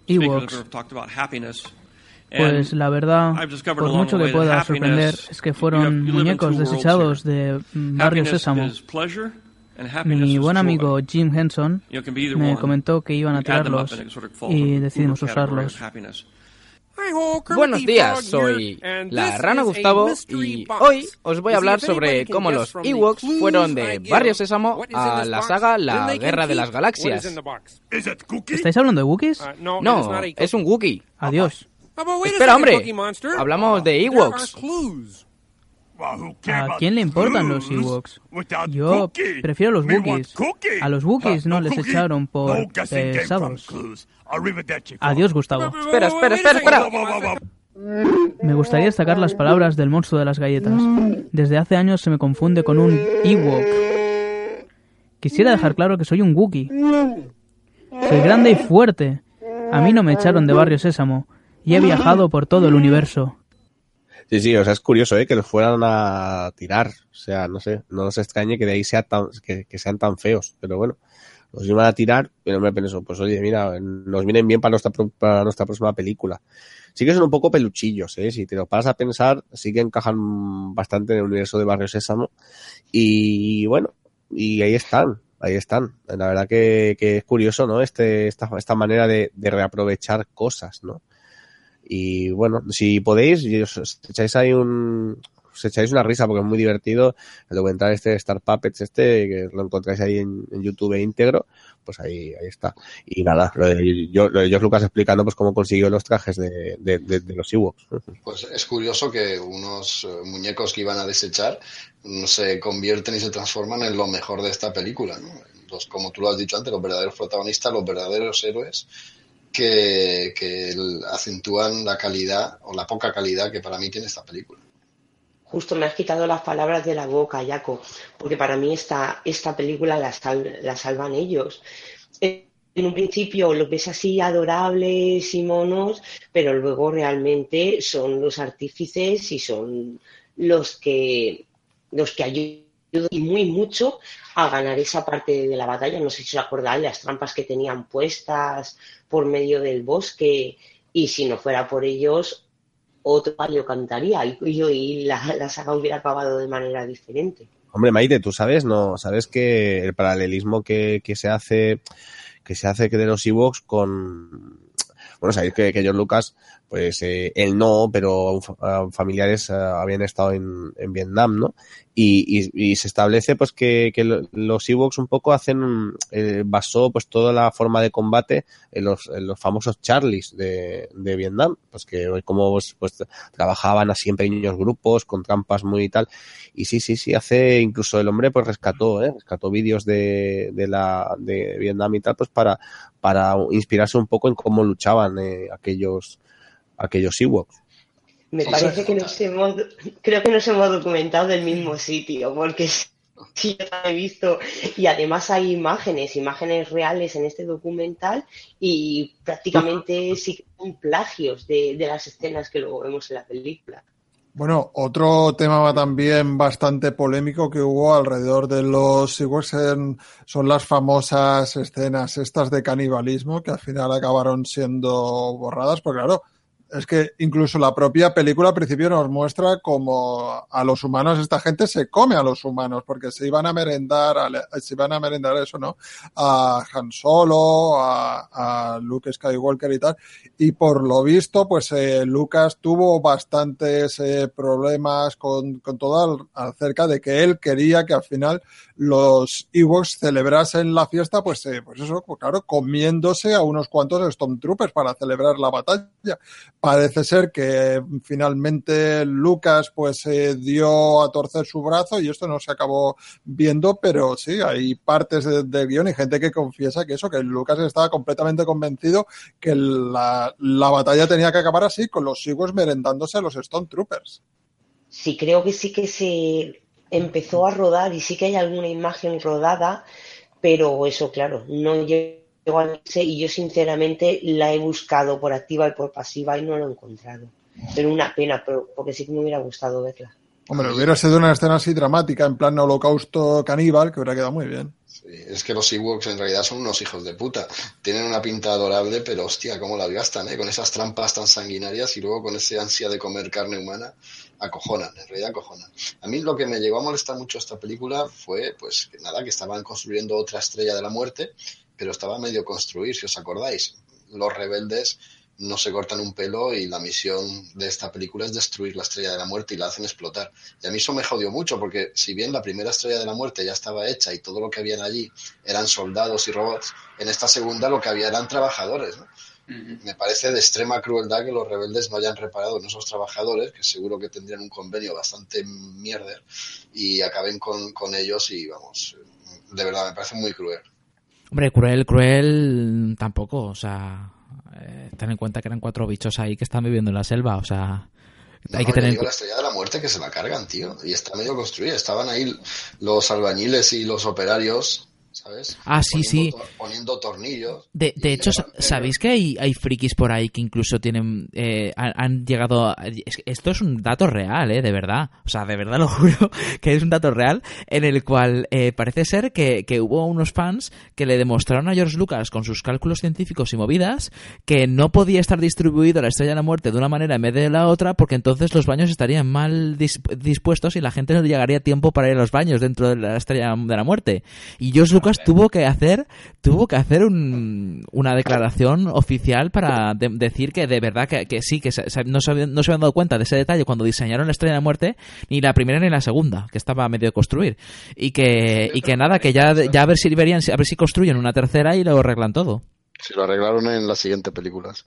Ewoks. Pues la verdad, por mucho que pueda sorprender, es que fueron muñecos desechados de Barrio Sésamo. Mi buen amigo Jim Henson me comentó que iban a tirarlos y decidimos usarlos. Buenos días, soy la Rana Gustavo y hoy os voy a hablar sobre cómo los Ewoks fueron de Barrio Sésamo a la saga La Guerra de las Galaxias. ¿Estáis hablando de Wookiees? No, es un Wookiee. Adiós. Espera, hombre, hablamos de Ewoks. ¿A quién le importan los Ewoks? Yo prefiero los Wookiees. A los Wookiees no les echaron por pesados. Adiós, Gustavo. Espera, espera, espera, espera. Me gustaría destacar las palabras del monstruo de las galletas. Desde hace años se me confunde con un Ewok. Quisiera dejar claro que soy un Wookiee. Soy grande y fuerte. A mí no me echaron de Barrio Sésamo y he viajado por todo el universo. Sí, sí, o sea, es curioso, ¿eh? Que los fueran a tirar. O sea, no sé, no nos extrañe que de ahí sea tan, que, que sean tan feos. Pero bueno, Los iban a tirar, pero me pensó, pues oye, mira, nos vienen bien para nuestra, para nuestra próxima película. Sí que son un poco peluchillos, ¿eh? Si te lo paras a pensar, sí que encajan bastante en el universo de Barrio Sésamo. Y bueno, y ahí están, ahí están. La verdad que, que es curioso, ¿no? Este, esta, esta manera de, de reaprovechar cosas, ¿no? Y bueno, si podéis, os, echáis ahí un, echáis una risa porque es muy divertido el documental este Star Puppets este, que lo encontráis ahí en, YouTube íntegro, pues ahí, ahí está. Y nada, lo de, yo, lo de George Lucas explicando pues cómo consiguió los trajes de, de, de, de los Ewoks. Pues es curioso que unos eh, muñecos que iban a desechar se convierten y se transforman en lo mejor de esta película, ¿no? Los, como tú lo has dicho antes, los verdaderos protagonistas, los verdaderos héroes que, acentúan la calidad o la poca calidad que para mí tiene esta película. Justo me has quitado las palabras de la boca, Jaco, porque para mí esta, esta película la, sal- la salvan ellos. En un principio los ves así adorables y monos, pero luego realmente son los artífices y son los que, los que ayudan y muy mucho a ganar esa parte de la batalla. No sé si os acordáis las trampas que tenían puestas por medio del bosque y si no fuera por ellos, otro gallo cantaría y, y, y la, la saga hubiera acabado de manera diferente. Hombre, Maite, tú sabes, no, sabes que el paralelismo que, que se hace, que se hace de los Ewoks con, bueno, sabéis que, que George Lucas, pues eh, él no, pero uh, familiares uh, habían estado en, en Vietnam, ¿no? Y, y, y, se establece pues que, los Ewoks un poco hacen, eh, basó pues toda la forma de combate en los, los famosos Charlies de, de Vietnam, pues que como pues, pues, trabajaban así en pequeños grupos con trampas muy y tal. Y sí, sí, sí, hace incluso el hombre pues rescató, ¿eh? rescató vídeos de, de de Vietnam y tal, pues para, para inspirarse un poco en cómo luchaban eh, aquellos, aquellos Ewoks. Me parece que nos hemos, creo que nos hemos documentado del mismo sitio, porque sí, yo he visto, y además hay imágenes, imágenes reales en este documental, y prácticamente sí son plagios de, de las escenas que luego vemos en la película. Bueno, otro tema también bastante polémico que hubo alrededor de los Ewoks son las famosas escenas estas de canibalismo que al final acabaron siendo borradas, porque claro, es que incluso la propia película al principio nos muestra como a los humanos esta gente se come a los humanos porque se iban a merendar a, se iban a merendar eso no a Han Solo a, Luke Skywalker y tal. Y por lo visto pues eh, Lucas tuvo bastantes eh, problemas con, con todo acerca de que él quería que al final los Ewoks celebrasen la fiesta pues eh, pues eso pues claro comiéndose a unos cuantos Stormtroopers para celebrar la batalla parece ser que finalmente Lucas pues eh, dio a torcer su brazo y esto no se acabó viendo, pero sí, hay partes de guion y gente que confiesa que eso, que Lucas estaba completamente convencido que la, la batalla tenía que acabar así, con los Ewoks merendándose a los Stone Troopers. Sí, creo que sí que se empezó a rodar y sí que hay alguna imagen rodada, pero eso, claro, no llegó y yo sinceramente la he buscado por activa y por pasiva y no lo he encontrado. Pero una pena, pero porque sí que me hubiera gustado verla. Hombre, hubiera sido una escena así dramática, en plan holocausto caníbal, que hubiera quedado muy bien. Sí, es que los Ewoks en realidad son unos hijos de puta. Tienen una pinta adorable, pero hostia, cómo las gastan, ¿eh? Con esas trampas tan sanguinarias y luego con ese ansia de comer carne humana, acojonan, en realidad acojonan. A mí lo que me llegó a molestar mucho esta película fue, pues, que nada, que estaban construyendo otra estrella de la muerte, pero estaba medio construir, si os acordáis. Los rebeldes no se cortan un pelo y la misión de esta película es destruir la estrella de la muerte y la hacen explotar. Y a mí eso me jodió mucho porque si bien la primera estrella de la muerte ya estaba hecha y todo lo que habían allí eran soldados y robots, en esta segunda lo que había eran trabajadores. ¿no? Uh -huh. Me parece de extrema crueldad que los rebeldes no hayan reparado en esos trabajadores, que seguro que tendrían un convenio bastante mierder, y acaben con, con ellos y vamos, de verdad me parece muy cruel. Hombre, cruel, cruel tampoco, o sea, eh, ten en cuenta que eran cuatro bichos ahí que están viviendo en la selva, o sea, hay no, que tener. Digo, la estrella de la muerte que se la cargan, tío, y está medio construida. Estaban ahí los albañiles y los operarios ¿sabes? Ah, sí, sí. Poniendo to- Poniendo tornillos. De, de hecho, sa- ¿sabéis que hay, hay frikis por ahí que incluso tienen eh, han, han llegado a- esto es un dato real, eh, de verdad. O sea, de verdad lo juro que es un dato real en el cual eh, parece ser que, que hubo unos fans que le demostraron a George Lucas con sus cálculos científicos y movidas que no podía estar distribuido la Estrella de la Muerte de una manera en vez de la otra porque entonces los baños estarían mal dis- dispuestos y la gente no llegaría a tiempo para ir a los baños dentro de la Estrella de la Muerte. Y George Lucas tuvo que hacer tuvo que hacer un- una declaración oficial para de- decir que de verdad que, que sí, que se- se- no, se habían, no se habían dado cuenta de ese detalle cuando diseñaron la Estrella de la Muerte, ni la primera ni la segunda, que estaba a medio de construir. Y que, y que nada, que ya, ya a ver si verían, a ver si construyen una tercera y lo arreglan todo. Si lo arreglaron en las siguientes películas.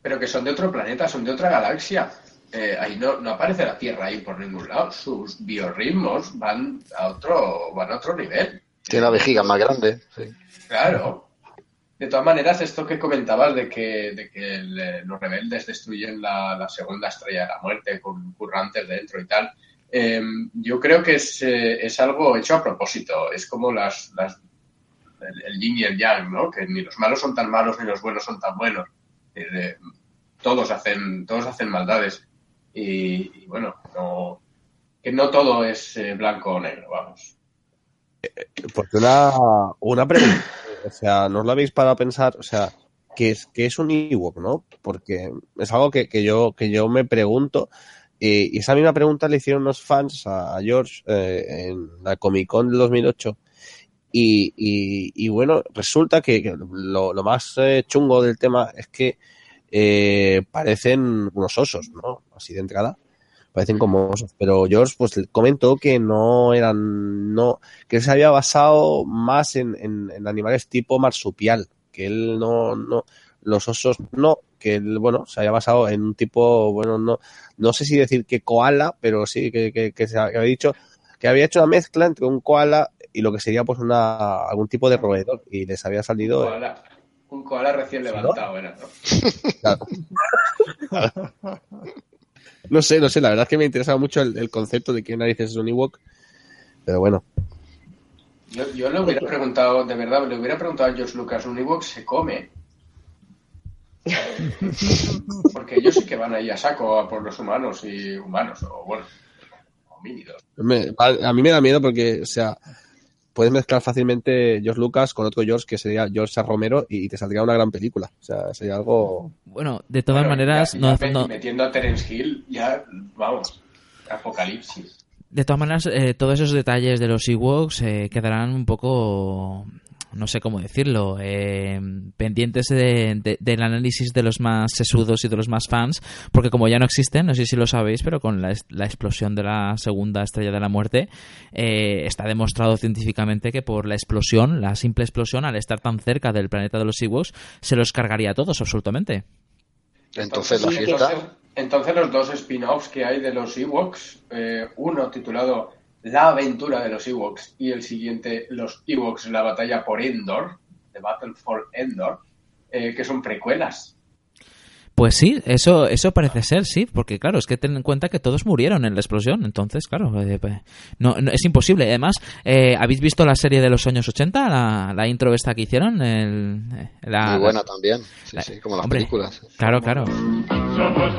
Pero que son de otro planeta, son de otra galaxia. Eh, ahí no, no aparece la Tierra ahí por ningún lado. Sus biorritmos van a otro, van a otro nivel. Tiene la vejiga más grande. Claro. De todas maneras, esto que comentabas de que, de que eh, los rebeldes destruyen la, segunda estrella de la muerte con currantes dentro y tal, eh, yo creo que es, eh, es algo hecho a propósito. Es como las, las el, yin y el yang, ¿no? Que ni los malos son tan malos ni los buenos son tan buenos. Eh, todos hacen todos hacen maldades y, y bueno, no, que no todo es blanco o negro, vamos. Porque una, una pregunta, o sea, ¿no os lo habéis parado a pensar? O sea, ¿qué es, qué es un Ewok, no? Porque es algo que, que yo, que yo me pregunto. eh, y esa misma pregunta le hicieron unos fans a, George eh, en la Comic Con del 2008. Y, y, y bueno, resulta que, lo, lo más eh, chungo del tema es que parecen unos osos, ¿no? Así de entrada. Parecen como osos. Pero George pues comentó que no eran, no, que él se había basado más en, en, en animales tipo marsupial. Que él no, no, los osos no, que él, bueno, se había basado en un tipo, bueno, no, no sé si decir que koala, pero sí que, que, que se había dicho que había hecho una mezcla entre un koala y lo que sería pues una algún tipo de roedor y les había Un salido koala, un koala recién ¿no? levantado era, ¿no? Claro. No sé, no sé, la verdad es que me interesaba mucho el, el concepto de qué narices es un Ewok, pero bueno, Yo, yo le hubiera preguntado, de verdad, le hubiera preguntado a George Lucas, ¿un Ewok se come? Porque ellos sí que van ahí a saco a por los humanos y humanos, o bueno, homínidos. me- a, a mí me da miedo porque, o sea, puedes mezclar fácilmente George Lucas con otro George que sería George A. Romero y te saldría una gran película, o sea, sería algo... Bueno, de todas Bueno, maneras, ya- no, ya no- metiendo a Terence Hill, ya, vamos, apocalipsis. de todas maneras, eh, todos esos detalles de los Ewoks eh, quedarán un poco, no sé cómo decirlo, eh, pendientes de- de- del análisis de los más sesudos y de los más fans, porque como ya no existen, no sé si lo sabéis, pero con la, explosión de la segunda estrella de la muerte, eh, está demostrado científicamente que por la explosión, la simple explosión, al estar tan cerca del planeta de los Ewoks, se los cargaría a todos absolutamente. Entonces la sí, fiesta. entonces- entonces los dos spin-offs que hay de los Ewoks, eh, uno titulado La aventura de los Ewoks y el siguiente Los Ewoks, la batalla por Endor, The Battle for Endor, eh, que son precuelas. Pues sí, eso, eso parece ser, sí, porque claro, es que ten en cuenta que todos murieron en la explosión, entonces, claro, eh, pues, no, no- es imposible. Además, eh, ¿habéis visto la serie de los años 80, la, la intro esta que hicieron? El, eh, la- Muy buena también. Sí, la- sí, como las hombre, películas. Claro, claro. Somos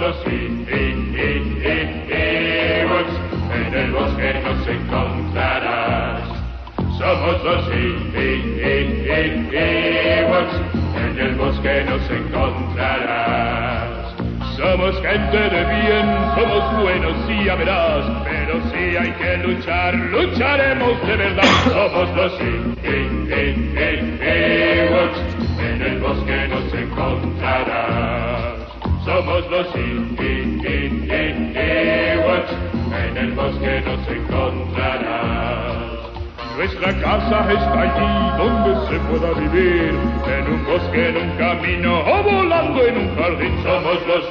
en el bosque nos encontrarás. Somos los Ewoks, en el bosque nos encontrarás. Somos gente de bien, somos buenos y ya verás, pero si hay que luchar, lucharemos de verdad. Somos los Ewoks, en el bosque nos encontrarás. Somos los Ewoks, el bosque nos encontrarás. Nuestra casa está allí donde se pueda vivir, en un bosque, en un camino o volando en un jardín. Somos los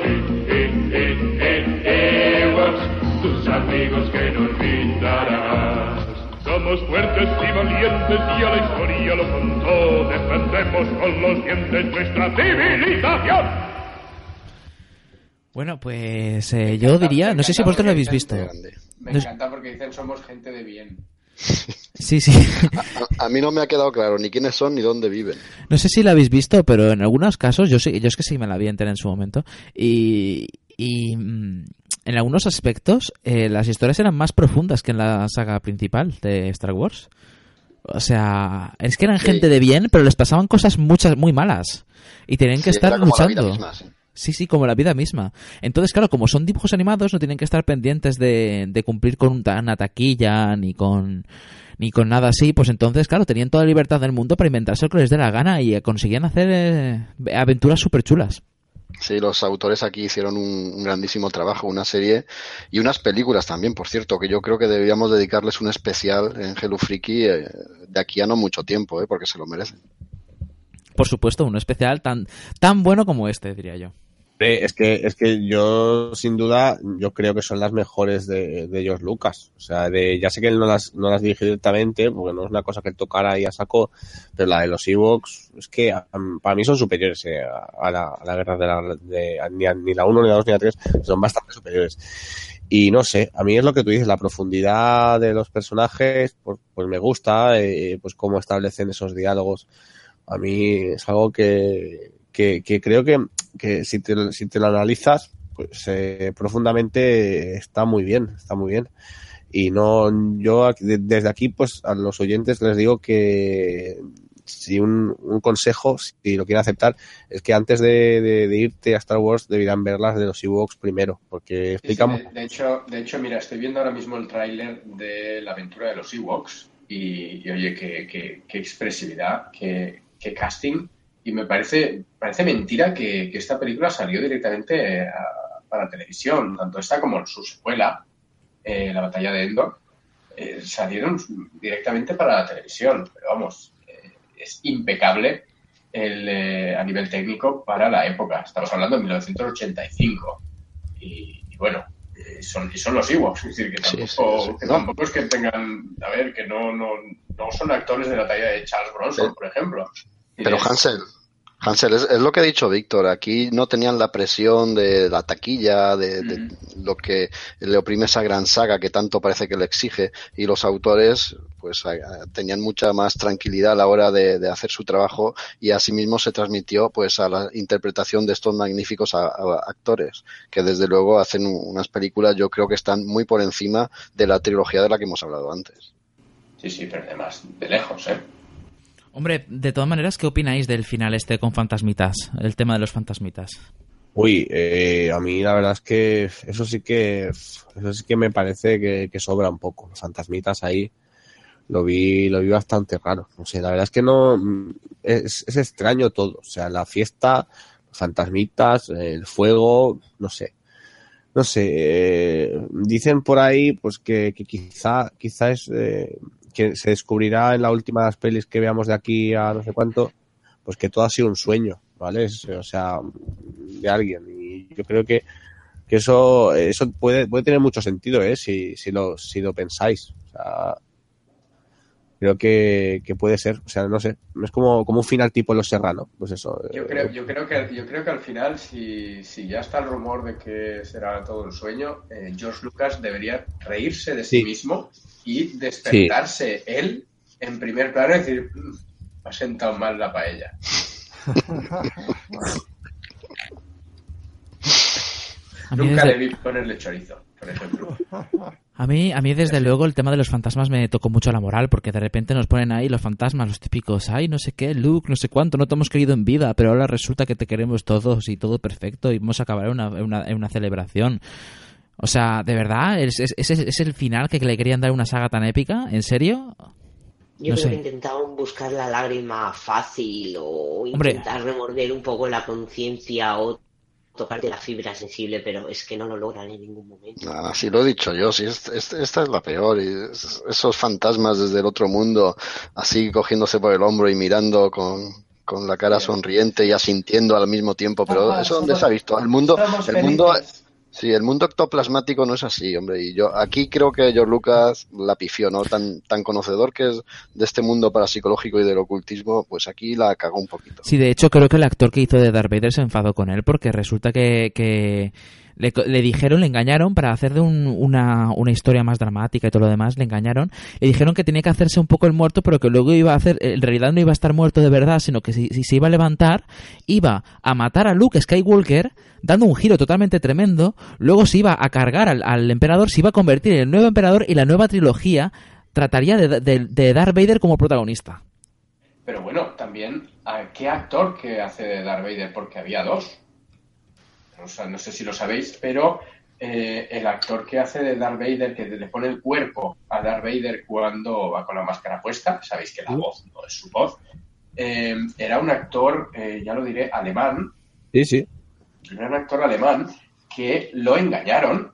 Ewoks, tus amigos que no olvidarás. Somos fuertes y valientes y a la historia lo contó, defendemos con los dientes nuestra civilización. Bueno, pues eh, yo diría, no sé si vosotros lo habéis visto. Me No encanta porque dicen somos gente de bien. Sí, sí. A, a mí no me ha quedado claro ni quiénes son ni dónde viven. No sé si la habéis visto, pero en algunos casos, yo sí, yo es que sí me la vi entera en su momento, y, y mm, en algunos aspectos eh, las historias eran más profundas que en la saga principal de Star Wars. O sea, es que eran Sí. gente de bien, pero les pasaban cosas muchas muy malas. Y tenían que Sí, estar luchando. misma, sí. Sí, sí, como la vida misma. Entonces, claro, como son dibujos animados, no tienen que estar pendientes de, de cumplir con un una taquilla ni con ni con nada así. Pues entonces, claro, tenían toda la libertad del mundo para inventarse lo que les dé la gana y eh, conseguían hacer eh, aventuras súper chulas. Sí, los autores aquí hicieron un, un grandísimo trabajo, una serie y unas películas también, por cierto, que yo creo que deberíamos dedicarles un especial en Hello Freaky eh, de aquí a no mucho tiempo, eh, porque se lo merecen. Por supuesto, uno especial tan, tan bueno como este, diría yo. Es que, es que yo, sin duda, yo creo que son las mejores de, de George Lucas. O sea, de, ya sé que él no las, no las dirige directamente, porque no es una cosa que él tocara y a saco, pero la de los Ewoks, es que para mí son superiores eh, a, a la, a la guerra de la, de, ni, a- ni la 1, ni la 2, ni la 3, son bastante superiores. Y no sé, a mí es lo que tú dices, la profundidad de los personajes, pues, pues me gusta, eh, pues cómo establecen esos diálogos. A mí es algo que, que, que creo que, que si, te, si te lo analizas, pues eh, profundamente está muy bien, está muy bien. Y no, yo desde aquí, pues a los oyentes les digo que si un, un consejo, si lo quieren aceptar, es que antes de, de- de irte a Star Wars deberían ver las de los Ewoks primero, porque Sí, sí, explicamos de, de hecho, de hecho, mira, estoy viendo ahora mismo el tráiler de la aventura de los Ewoks y, y, oye, qué, qué- qué expresividad, qué, qué casting. Y me parece, parece mentira que, que esta película salió directamente a- para televisión, tanto esta como su secuela, eh, La batalla de Endor, eh, salieron directamente para la televisión. Pero vamos, eh, es impecable el, eh, a nivel técnico para la época. Estamos hablando de 1985 y, y bueno, eh, son, y son los Ewoks, es decir, que tampoco, sí, sí. que No. tampoco es que tengan, a ver, que no, no, no son actores de la talla de Charles Bronson, por ejemplo. Pero Hansel, Hansel, es, es lo que ha dicho Víctor, aquí no tenían la presión de la taquilla, de, de lo que le oprime esa gran saga que tanto parece que le exige, y los autores pues a- tenían mucha más tranquilidad a la hora de, de hacer su trabajo y asimismo se transmitió pues a la interpretación de estos magníficos a- a- actores, que desde luego hacen un- unas películas yo creo que están muy por encima de la trilogía de la que hemos hablado antes. Sí, sí, pero además, de lejos, ¿eh? Hombre, de todas maneras, ¿qué opináis del final este con fantasmitas? El tema de los fantasmitas. Uy, eh, a mí la verdad es que eso sí que eso sí que me parece que, sobra un poco. Los fantasmitas ahí lo vi lo vi bastante raro. No sé, la verdad es que no es, es extraño todo. O sea, la fiesta, los fantasmitas, el fuego, no sé. No sé, eh, dicen por ahí pues que, que quizá quizá es eh, que se descubrirá en la última de las pelis que veamos de aquí a no sé cuánto, pues que todo ha sido un sueño, ¿vale? O sea, de alguien. Y yo creo que, que eso, eso puede, puede tener mucho sentido, ¿eh? Si, si, lo, si lo pensáis. O sea, creo que, que puede ser. O sea, no sé. Es como, como un final tipo Los Serrano. Pues eso. Yo eh, creo, yo creo que yo creo que al final, si, si ya está el rumor de que será todo un sueño, eh, George Lucas debería reírse de sí, Sí. mismo y despertarse él en primer plano y decir, "Mm, me ha sentado mal la paella. Nunca desde, debí ponerle chorizo, por ejemplo. a, mí, a mí, desde luego, el tema de los fantasmas me tocó mucho la moral, porque de repente nos ponen ahí los fantasmas, los típicos, ay, no sé qué, Luke, no sé cuánto, no te hemos querido en vida, pero ahora resulta que te queremos todos y todo perfecto y vamos a acabar en una, una, una celebración. O sea, ¿de verdad? ¿Es, es, es- es el final que le querían dar a una saga tan épica? ¿En serio? Yo No creo sé. que intentaron buscar la lágrima fácil o Hombre. intentar remorder un poco la conciencia o tocarte la fibra sensible, pero es que no lo logran en ningún momento. Nada, sí lo he dicho yo, sí, es- es- esta es la peor. Y es- esos fantasmas desde el otro mundo, así cogiéndose por el hombro y mirando con, con la cara sonriente y asintiendo al mismo tiempo. Pero eso dónde somos- se ha visto. El mundo, el mundo. Sí, el mundo ectoplasmático no es así, hombre. Y yo aquí creo que George Lucas la pifió, ¿no? Tan, tan conocedor que es de este mundo parapsicológico y del ocultismo, pues aquí la cagó un poquito. Sí, de hecho creo que el actor que hizo de Darth Vader se enfadó con él porque resulta que, que le, le dijeron, le engañaron para hacer de un- una, una historia más dramática y todo lo demás, le engañaron. Le dijeron que tenía que hacerse un poco el muerto, pero que luego iba a hacer, en realidad no iba a estar muerto de verdad, sino que si, si se iba a levantar, iba a matar a Luke Skywalker, dando un giro totalmente tremendo, luego se iba a cargar al, al emperador, se iba a convertir en el nuevo emperador y la nueva trilogía trataría de, de, de Darth Vader como protagonista. Pero bueno, también, ¿a ¿qué actor que hace de Darth Vader? Porque había dos. O sea, no sé si lo sabéis, pero eh, el actor que hace de Darth Vader, que le pone el cuerpo a Darth Vader cuando va con la máscara puesta, sabéis que la voz no es su voz, eh, era un actor, eh, ya lo diré, alemán, Sí, sí. era un actor alemán que lo engañaron,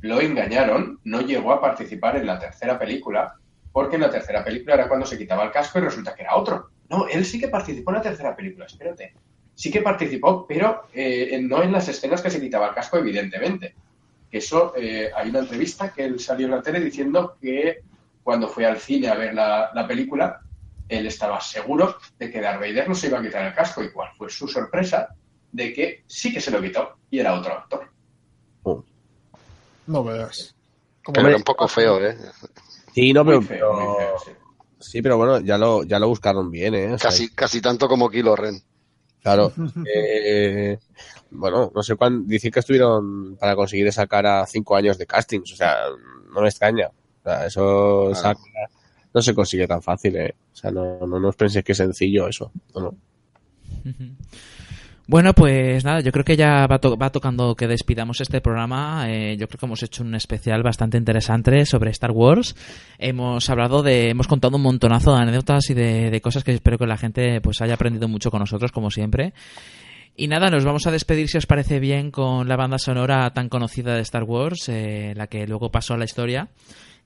lo engañaron, no llegó a participar en la tercera película, porque en la tercera película era cuando se quitaba el casco y resulta que era otro. No, él sí que participó en la tercera película, espérate. Sí que participó, pero eh, no en las escenas que se quitaba el casco, evidentemente. Que eso, eh, hay una entrevista que él salió en la tele diciendo que cuando fue al cine a ver la, la película, él estaba seguro de que Darth Vader no se iba a quitar el casco. ¿Y cuál fue su sorpresa? De que sí que se lo quitó y era otro actor. No veas. Pero era un poco feo, ¿eh? Sí, no, pero, Muy feo, muy feo, sí. sí, pero bueno, ya lo, ya lo buscaron bien, ¿eh? O sea, Casi, casi tanto como Kilo Ren. Claro. Eh, bueno, no sé cuándo. Dicen que estuvieron para conseguir esa cara cinco años de castings. O sea, no me extraña. O sea, eso esa cara no se consigue tan fácil, ¿eh? O sea, no, no, no os penséis que es sencillo eso. No, no. Bueno, pues nada, yo creo que ya va, to- va tocando que despidamos este programa. Eh, yo creo que hemos hecho un especial bastante interesante sobre Star Wars. Hemos hablado de, hemos contado un montonazo de anécdotas y de, cosas que espero que la gente pues haya aprendido mucho con nosotros, como siempre. Y nada, nos vamos a despedir si os parece bien con la banda sonora tan conocida de Star Wars, eh, la que luego pasó a la historia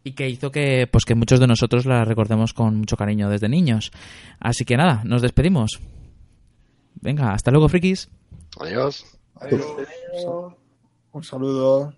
y que hizo que pues que muchos de nosotros la recordemos con mucho cariño desde niños. Así que nada, nos despedimos. Venga, hasta luego, frikis. Adiós. Un saludo.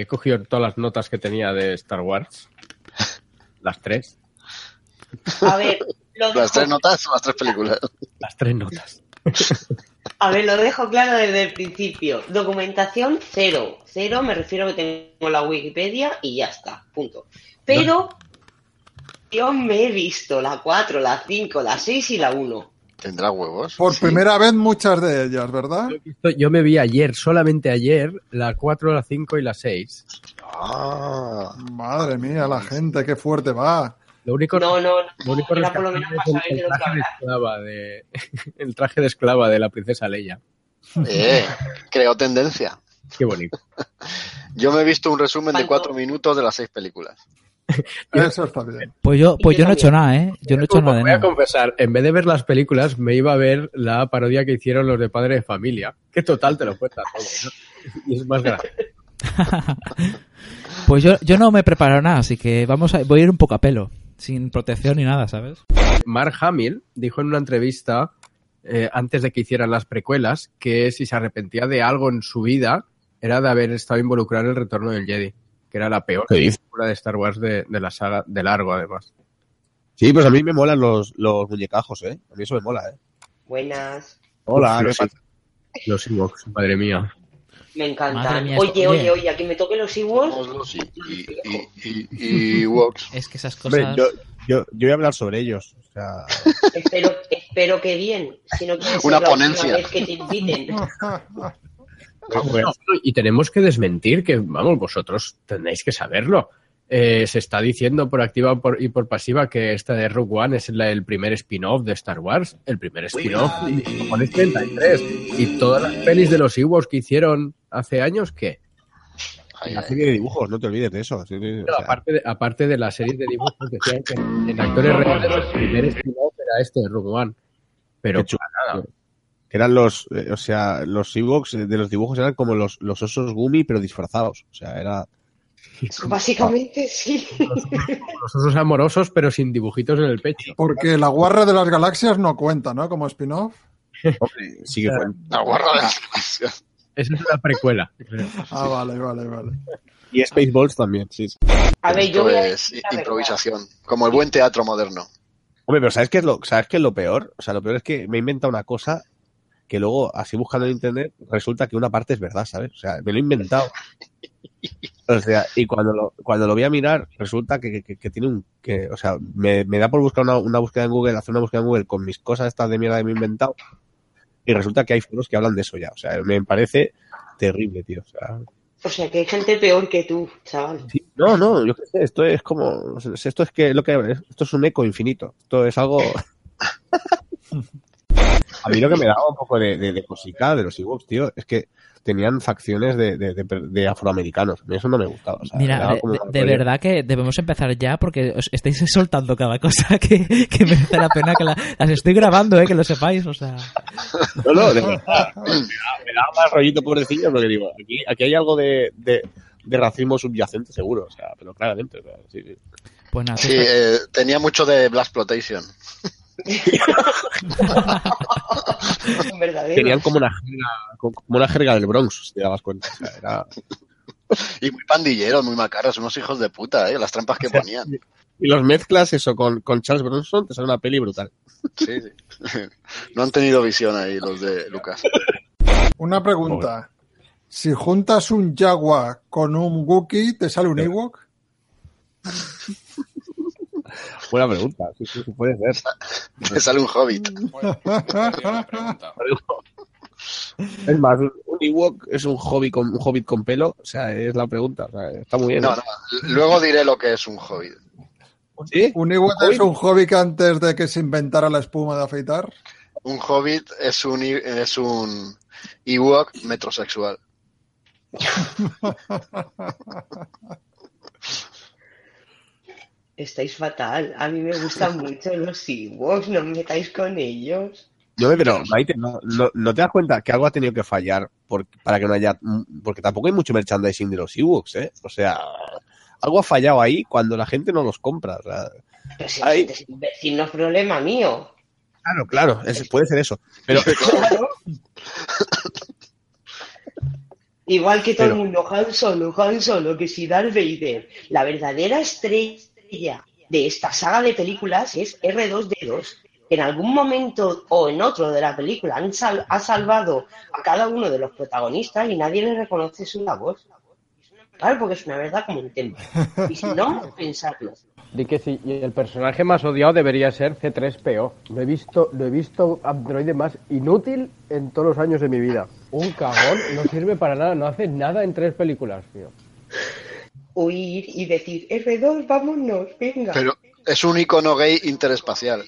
He cogido todas las notas que tenía de Star Wars. Las tres. A ver, lo Las tres notas o las tres películas. Las tres notas. a ver, lo dejo claro desde el principio. Documentación cero. Cero me refiero a que tengo la Wikipedia y ya está. Punto. Pero yo me he visto la 4, la 5, la 6 y la 1. ¿Tendrá huevos? Por primera vez muchas de ellas, ¿verdad? Yo me vi ayer, solamente ayer, la 4, la 5 y la 6. Ah, Madre mía, la gente, qué fuerte va. Lo único, No, no, lo único era por lo menos para saber el, traje de esclava de, el traje de esclava de la princesa Leia. eh, creo tendencia. Qué bonito. Yo me he visto un resumen de cuatro minutos de las seis películas. Eso está bien. Pues yo, pues yo yo no he hecho nada, ¿eh? Yo no he hecho nada de Voy a confesar, en vez de ver las películas, me iba a ver la parodia que hicieron los de Padre de Familia. Que total te lo cuenta todo, ¿no? Y es más grave. Pues yo, yo no me he preparado nada, así que vamos a, voy a ir un poco a pelo, sin protección ni nada, ¿sabes? Mark Hamill dijo en una entrevista, eh, antes de que hicieran las precuelas, que si se arrepentía de algo en su vida, era de haber estado involucrado en el retorno del Jedi, que era la peor película de Star Wars de, de la saga, de largo además. Sí, pues a mí me molan los, los muñecajos, ¿eh? A mí eso me mola, ¿eh? Buenas. Hola, Uf, ¿qué los, pasa? los Ewoks, madre mía. Me encantan. Mía, oye, oye, oye. a que me toque los Ewoks. Los y, y, y, y, y Woks. Es que esas Hombre, cosas... yo, yo, yo voy a hablar sobre ellos. O sea, espero, espero que bien. Si no quieres Una ponencia. vez que te inviten. Bueno, y tenemos que desmentir que, vamos, vosotros tendréis que saberlo. Eh, se está diciendo por activa por- y por pasiva que esta de Rogue One es la- el primer spin-off de Star Wars. El primer spin-off. Y pones 33. Y todas las pelis de los Ewoks que hicieron hace años, ¿qué? Ay, la serie de dibujos, no te olvides de eso. Sí, sí, o Pero sea, aparte, de, aparte de la serie de dibujos, decían que en actores reales el primer spin-off era este de Rogue One. Pero Qué chulada. Que eran los, eh, o sea, los Ewoks de los dibujos eran como los, los osos Gumi, pero disfrazados. O sea, era. Básicamente sí. los osos amorosos, pero sin dibujitos en el pecho. Porque la guarra de las galaxias no cuenta, ¿no? Como spin-off. Hombre, sí que. La guarra de las galaxias. Esa es una precuela. Ah, vale, vale, vale. Y Spaceballs también, sí. A ver, Esto yo voy a es la improvisación. Como el buen teatro moderno. Hombre, pero ¿sabes qué es lo, ¿sabes qué es lo peor? O sea, lo peor es que me he inventado una cosa que luego, así buscando en internet, resulta que una parte es verdad, ¿sabes? O sea, me lo he inventado. O sea, y cuando lo, cuando lo voy a mirar, resulta que, que- que tiene un, que, o sea, me, me da por buscar una, una búsqueda en Google, hacer una búsqueda en Google con mis cosas estas de mierda que me he inventado, y resulta que hay foros que hablan de eso ya. O sea, me parece terrible, tío. O sea, O sea, que hay gente peor que tú, chaval. sí, no, no, yo qué sé, esto es como, esto es que lo que, esto es un eco infinito. Esto es algo, A mí lo que me daba un poco de, de, de cosica de los Ewoks, tío, es que tenían facciones de, de, de- de afroamericanos. A mí eso no me gustaba. o sea, me Mira, de, verdad que debemos empezar ya porque os estáis soltando cada cosa que, que merece la pena que la- las estoy grabando, eh, que lo sepáis, o sea... No, no, de verdad. Me daba, daba más rollito pobrecillo porque digo, aquí, aquí hay algo de, de, de racismo subyacente seguro, o sea, pero claramente. o sea, sí, sí. Pues nada, tú Sí, estás- eh, tenía mucho de Black Exploitation. Tenían como una jerga, como una jerga del Bronx, si te dabas cuenta. O sea, era... Y muy pandilleros, muy macarros, unos hijos de puta, ¿eh? Las trampas que ponían. Y los mezclas eso con, con Charles Bronson, te sale una peli brutal. Sí, sí. No han tenido visión ahí los de Lucas. Una pregunta. Si juntas un Jaguar con un Wookiee, ¿te sale un Ewok? Buena pregunta, sí, sí, sí, puede ser. Te sale un hobbit. Es más, un Ewok es un hobbit con, un hobbit con pelo, o sea, es la pregunta, o sea, está muy bien. No, no. Luego diré lo que es un hobbit. ¿Sí? ¿Un Ewok es un hobbit antes de que se inventara la espuma de afeitar? Un hobbit es un, i- es un Ewok metrosexual. Estáis fatal. A mí me gustan mucho los Ewoks, no me metáis con ellos. No, pero Maite, no, no, no te das cuenta que algo ha tenido que fallar por- para que no haya. Porque tampoco hay mucho merchandising de los Ewoks, ¿eh? O sea, algo ha fallado ahí cuando la gente no los compra. O sea, Pero si Ay. la gente es imbécil, no es problema mío. claro, claro, es- puede ser eso. Pero, Claro. Igual que todo Pero- el mundo, Han Solo, Han Solo, que si Darth Vader, la verdadera estrella de esta saga de películas es R2D2. que En algún momento o en otro de la película han sal- ha salvado a cada uno de los protagonistas y nadie le reconoce su labor. Claro, porque es una verdad como un templo. Y si no, pensadlo. Di que sí, y el personaje más odiado debería ser C3PO. Lo he visto, lo he visto androide más inútil en todos los años de mi vida. Un cagón, no sirve para nada, no hace nada en tres películas, tío. Huir y decir, R2, vámonos, venga. Pero es un icono gay interespacial.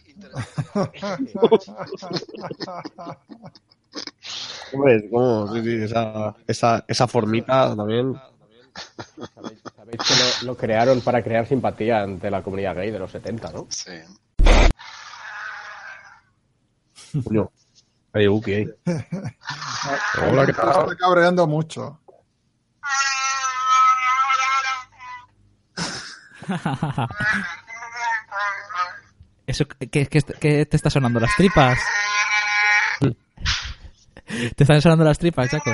hombre, como, sí, sí, esa, esa, esa formita también. Sabéis que lo, lo crearon para crear simpatía ante la comunidad gay de los 70, ¿no? Sí. Coño, hay Wookiee ahí. Hola, ¿qué Me tal? está cabreando mucho. Eso, ¿qué, qué, qué te está sonando? ¿Las tripas? ¿Te están sonando las tripas, Chaco?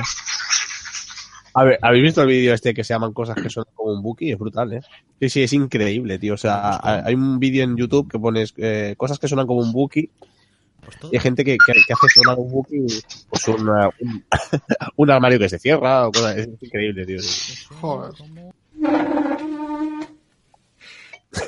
A ver, ¿habéis visto el vídeo este que se llaman cosas que son como un Buki? Es brutal, ¿eh? Sí, sí, es increíble, tío. O sea, hay un vídeo en YouTube que pones eh, cosas que suenan como un Buki Y hay gente que, que, que hace sonar un Wookiee pues una, un, un armario que se cierra o cosas. Es increíble, tío. Joder. Después de la foto.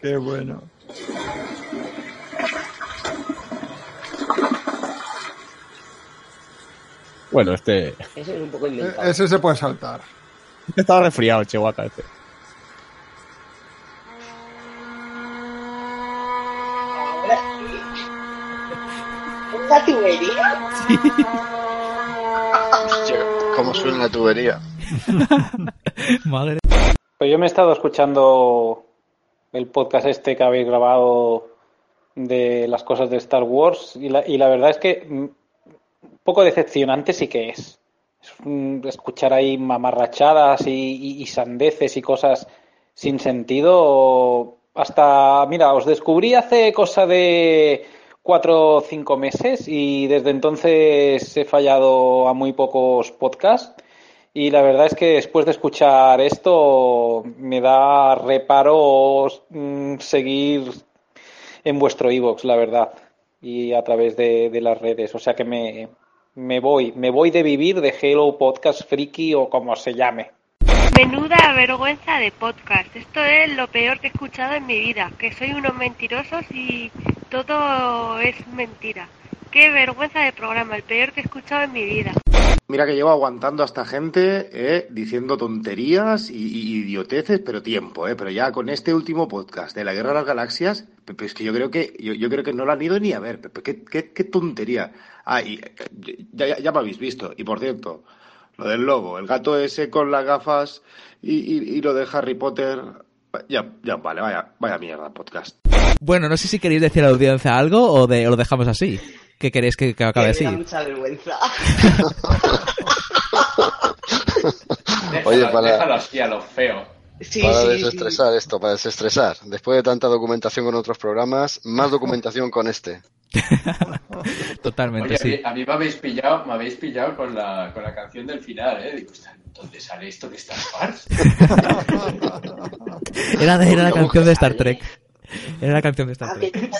Qué bueno. Bueno, este, Eso es un poco E- inventado. Ese se puede saltar. estaba resfriado, Chihuahua. Este. ¿Una ¿Cómo suena la tubería? Madre. Pues yo me he estado escuchando el podcast este que habéis grabado de las cosas de Star Wars y la, y la verdad es que mm, un poco decepcionante sí que es. Es un- escuchar ahí mamarrachadas y, y- y sandeces y cosas sin sentido. Hasta, mira, os descubrí hace cosa de cuatro o cinco meses y desde entonces he fallado a muy pocos podcasts. Y la verdad es que después de escuchar esto me da reparo mm, seguir en vuestro iVoox, la verdad, y a través de, las redes. O sea que me, me voy, me voy de vivir de Hello Podcast Friki o como se llame. Menuda vergüenza de podcast. Esto es lo peor que he escuchado en mi vida. Que soy unos mentirosos y todo es mentira. Qué vergüenza de programa, el peor que he escuchado en mi vida. Mira que llevo aguantando a esta gente eh, diciendo tonterías y, idioteces, pero tiempo, eh, pero ya con este último podcast de la Guerra de las Galaxias, pe- pe- es que yo creo que yo, yo creo que no lo han ido ni a ver, qué, tontería. Ah, eh, ya, ya, me habéis visto. Y por cierto, lo del lobo, el gato ese con las gafas y- y lo de Harry Potter, ya, ya vale, vaya, vaya mierda podcast. Bueno, no sé si queréis decir a la audiencia algo o, de, o lo dejamos así. ¿Qué queréis que, que acabe Que me da así? mucha vergüenza. Oye, Déjalo, para- déjalo así a lo feo. Sí, para sí, desestresar esto, para desestresar. Después de tanta documentación con otros programas, más documentación con este. Totalmente, Oye, a sí. mí- a mí me habéis pillado, me habéis pillado con la, con la canción del final, ¿eh? Digo, "Ostras, ¿dónde sale esto de Star Wars? Era, era la ¿Cómo canción que de Star sale? Trek. Era la canción de Star Ah, Trek.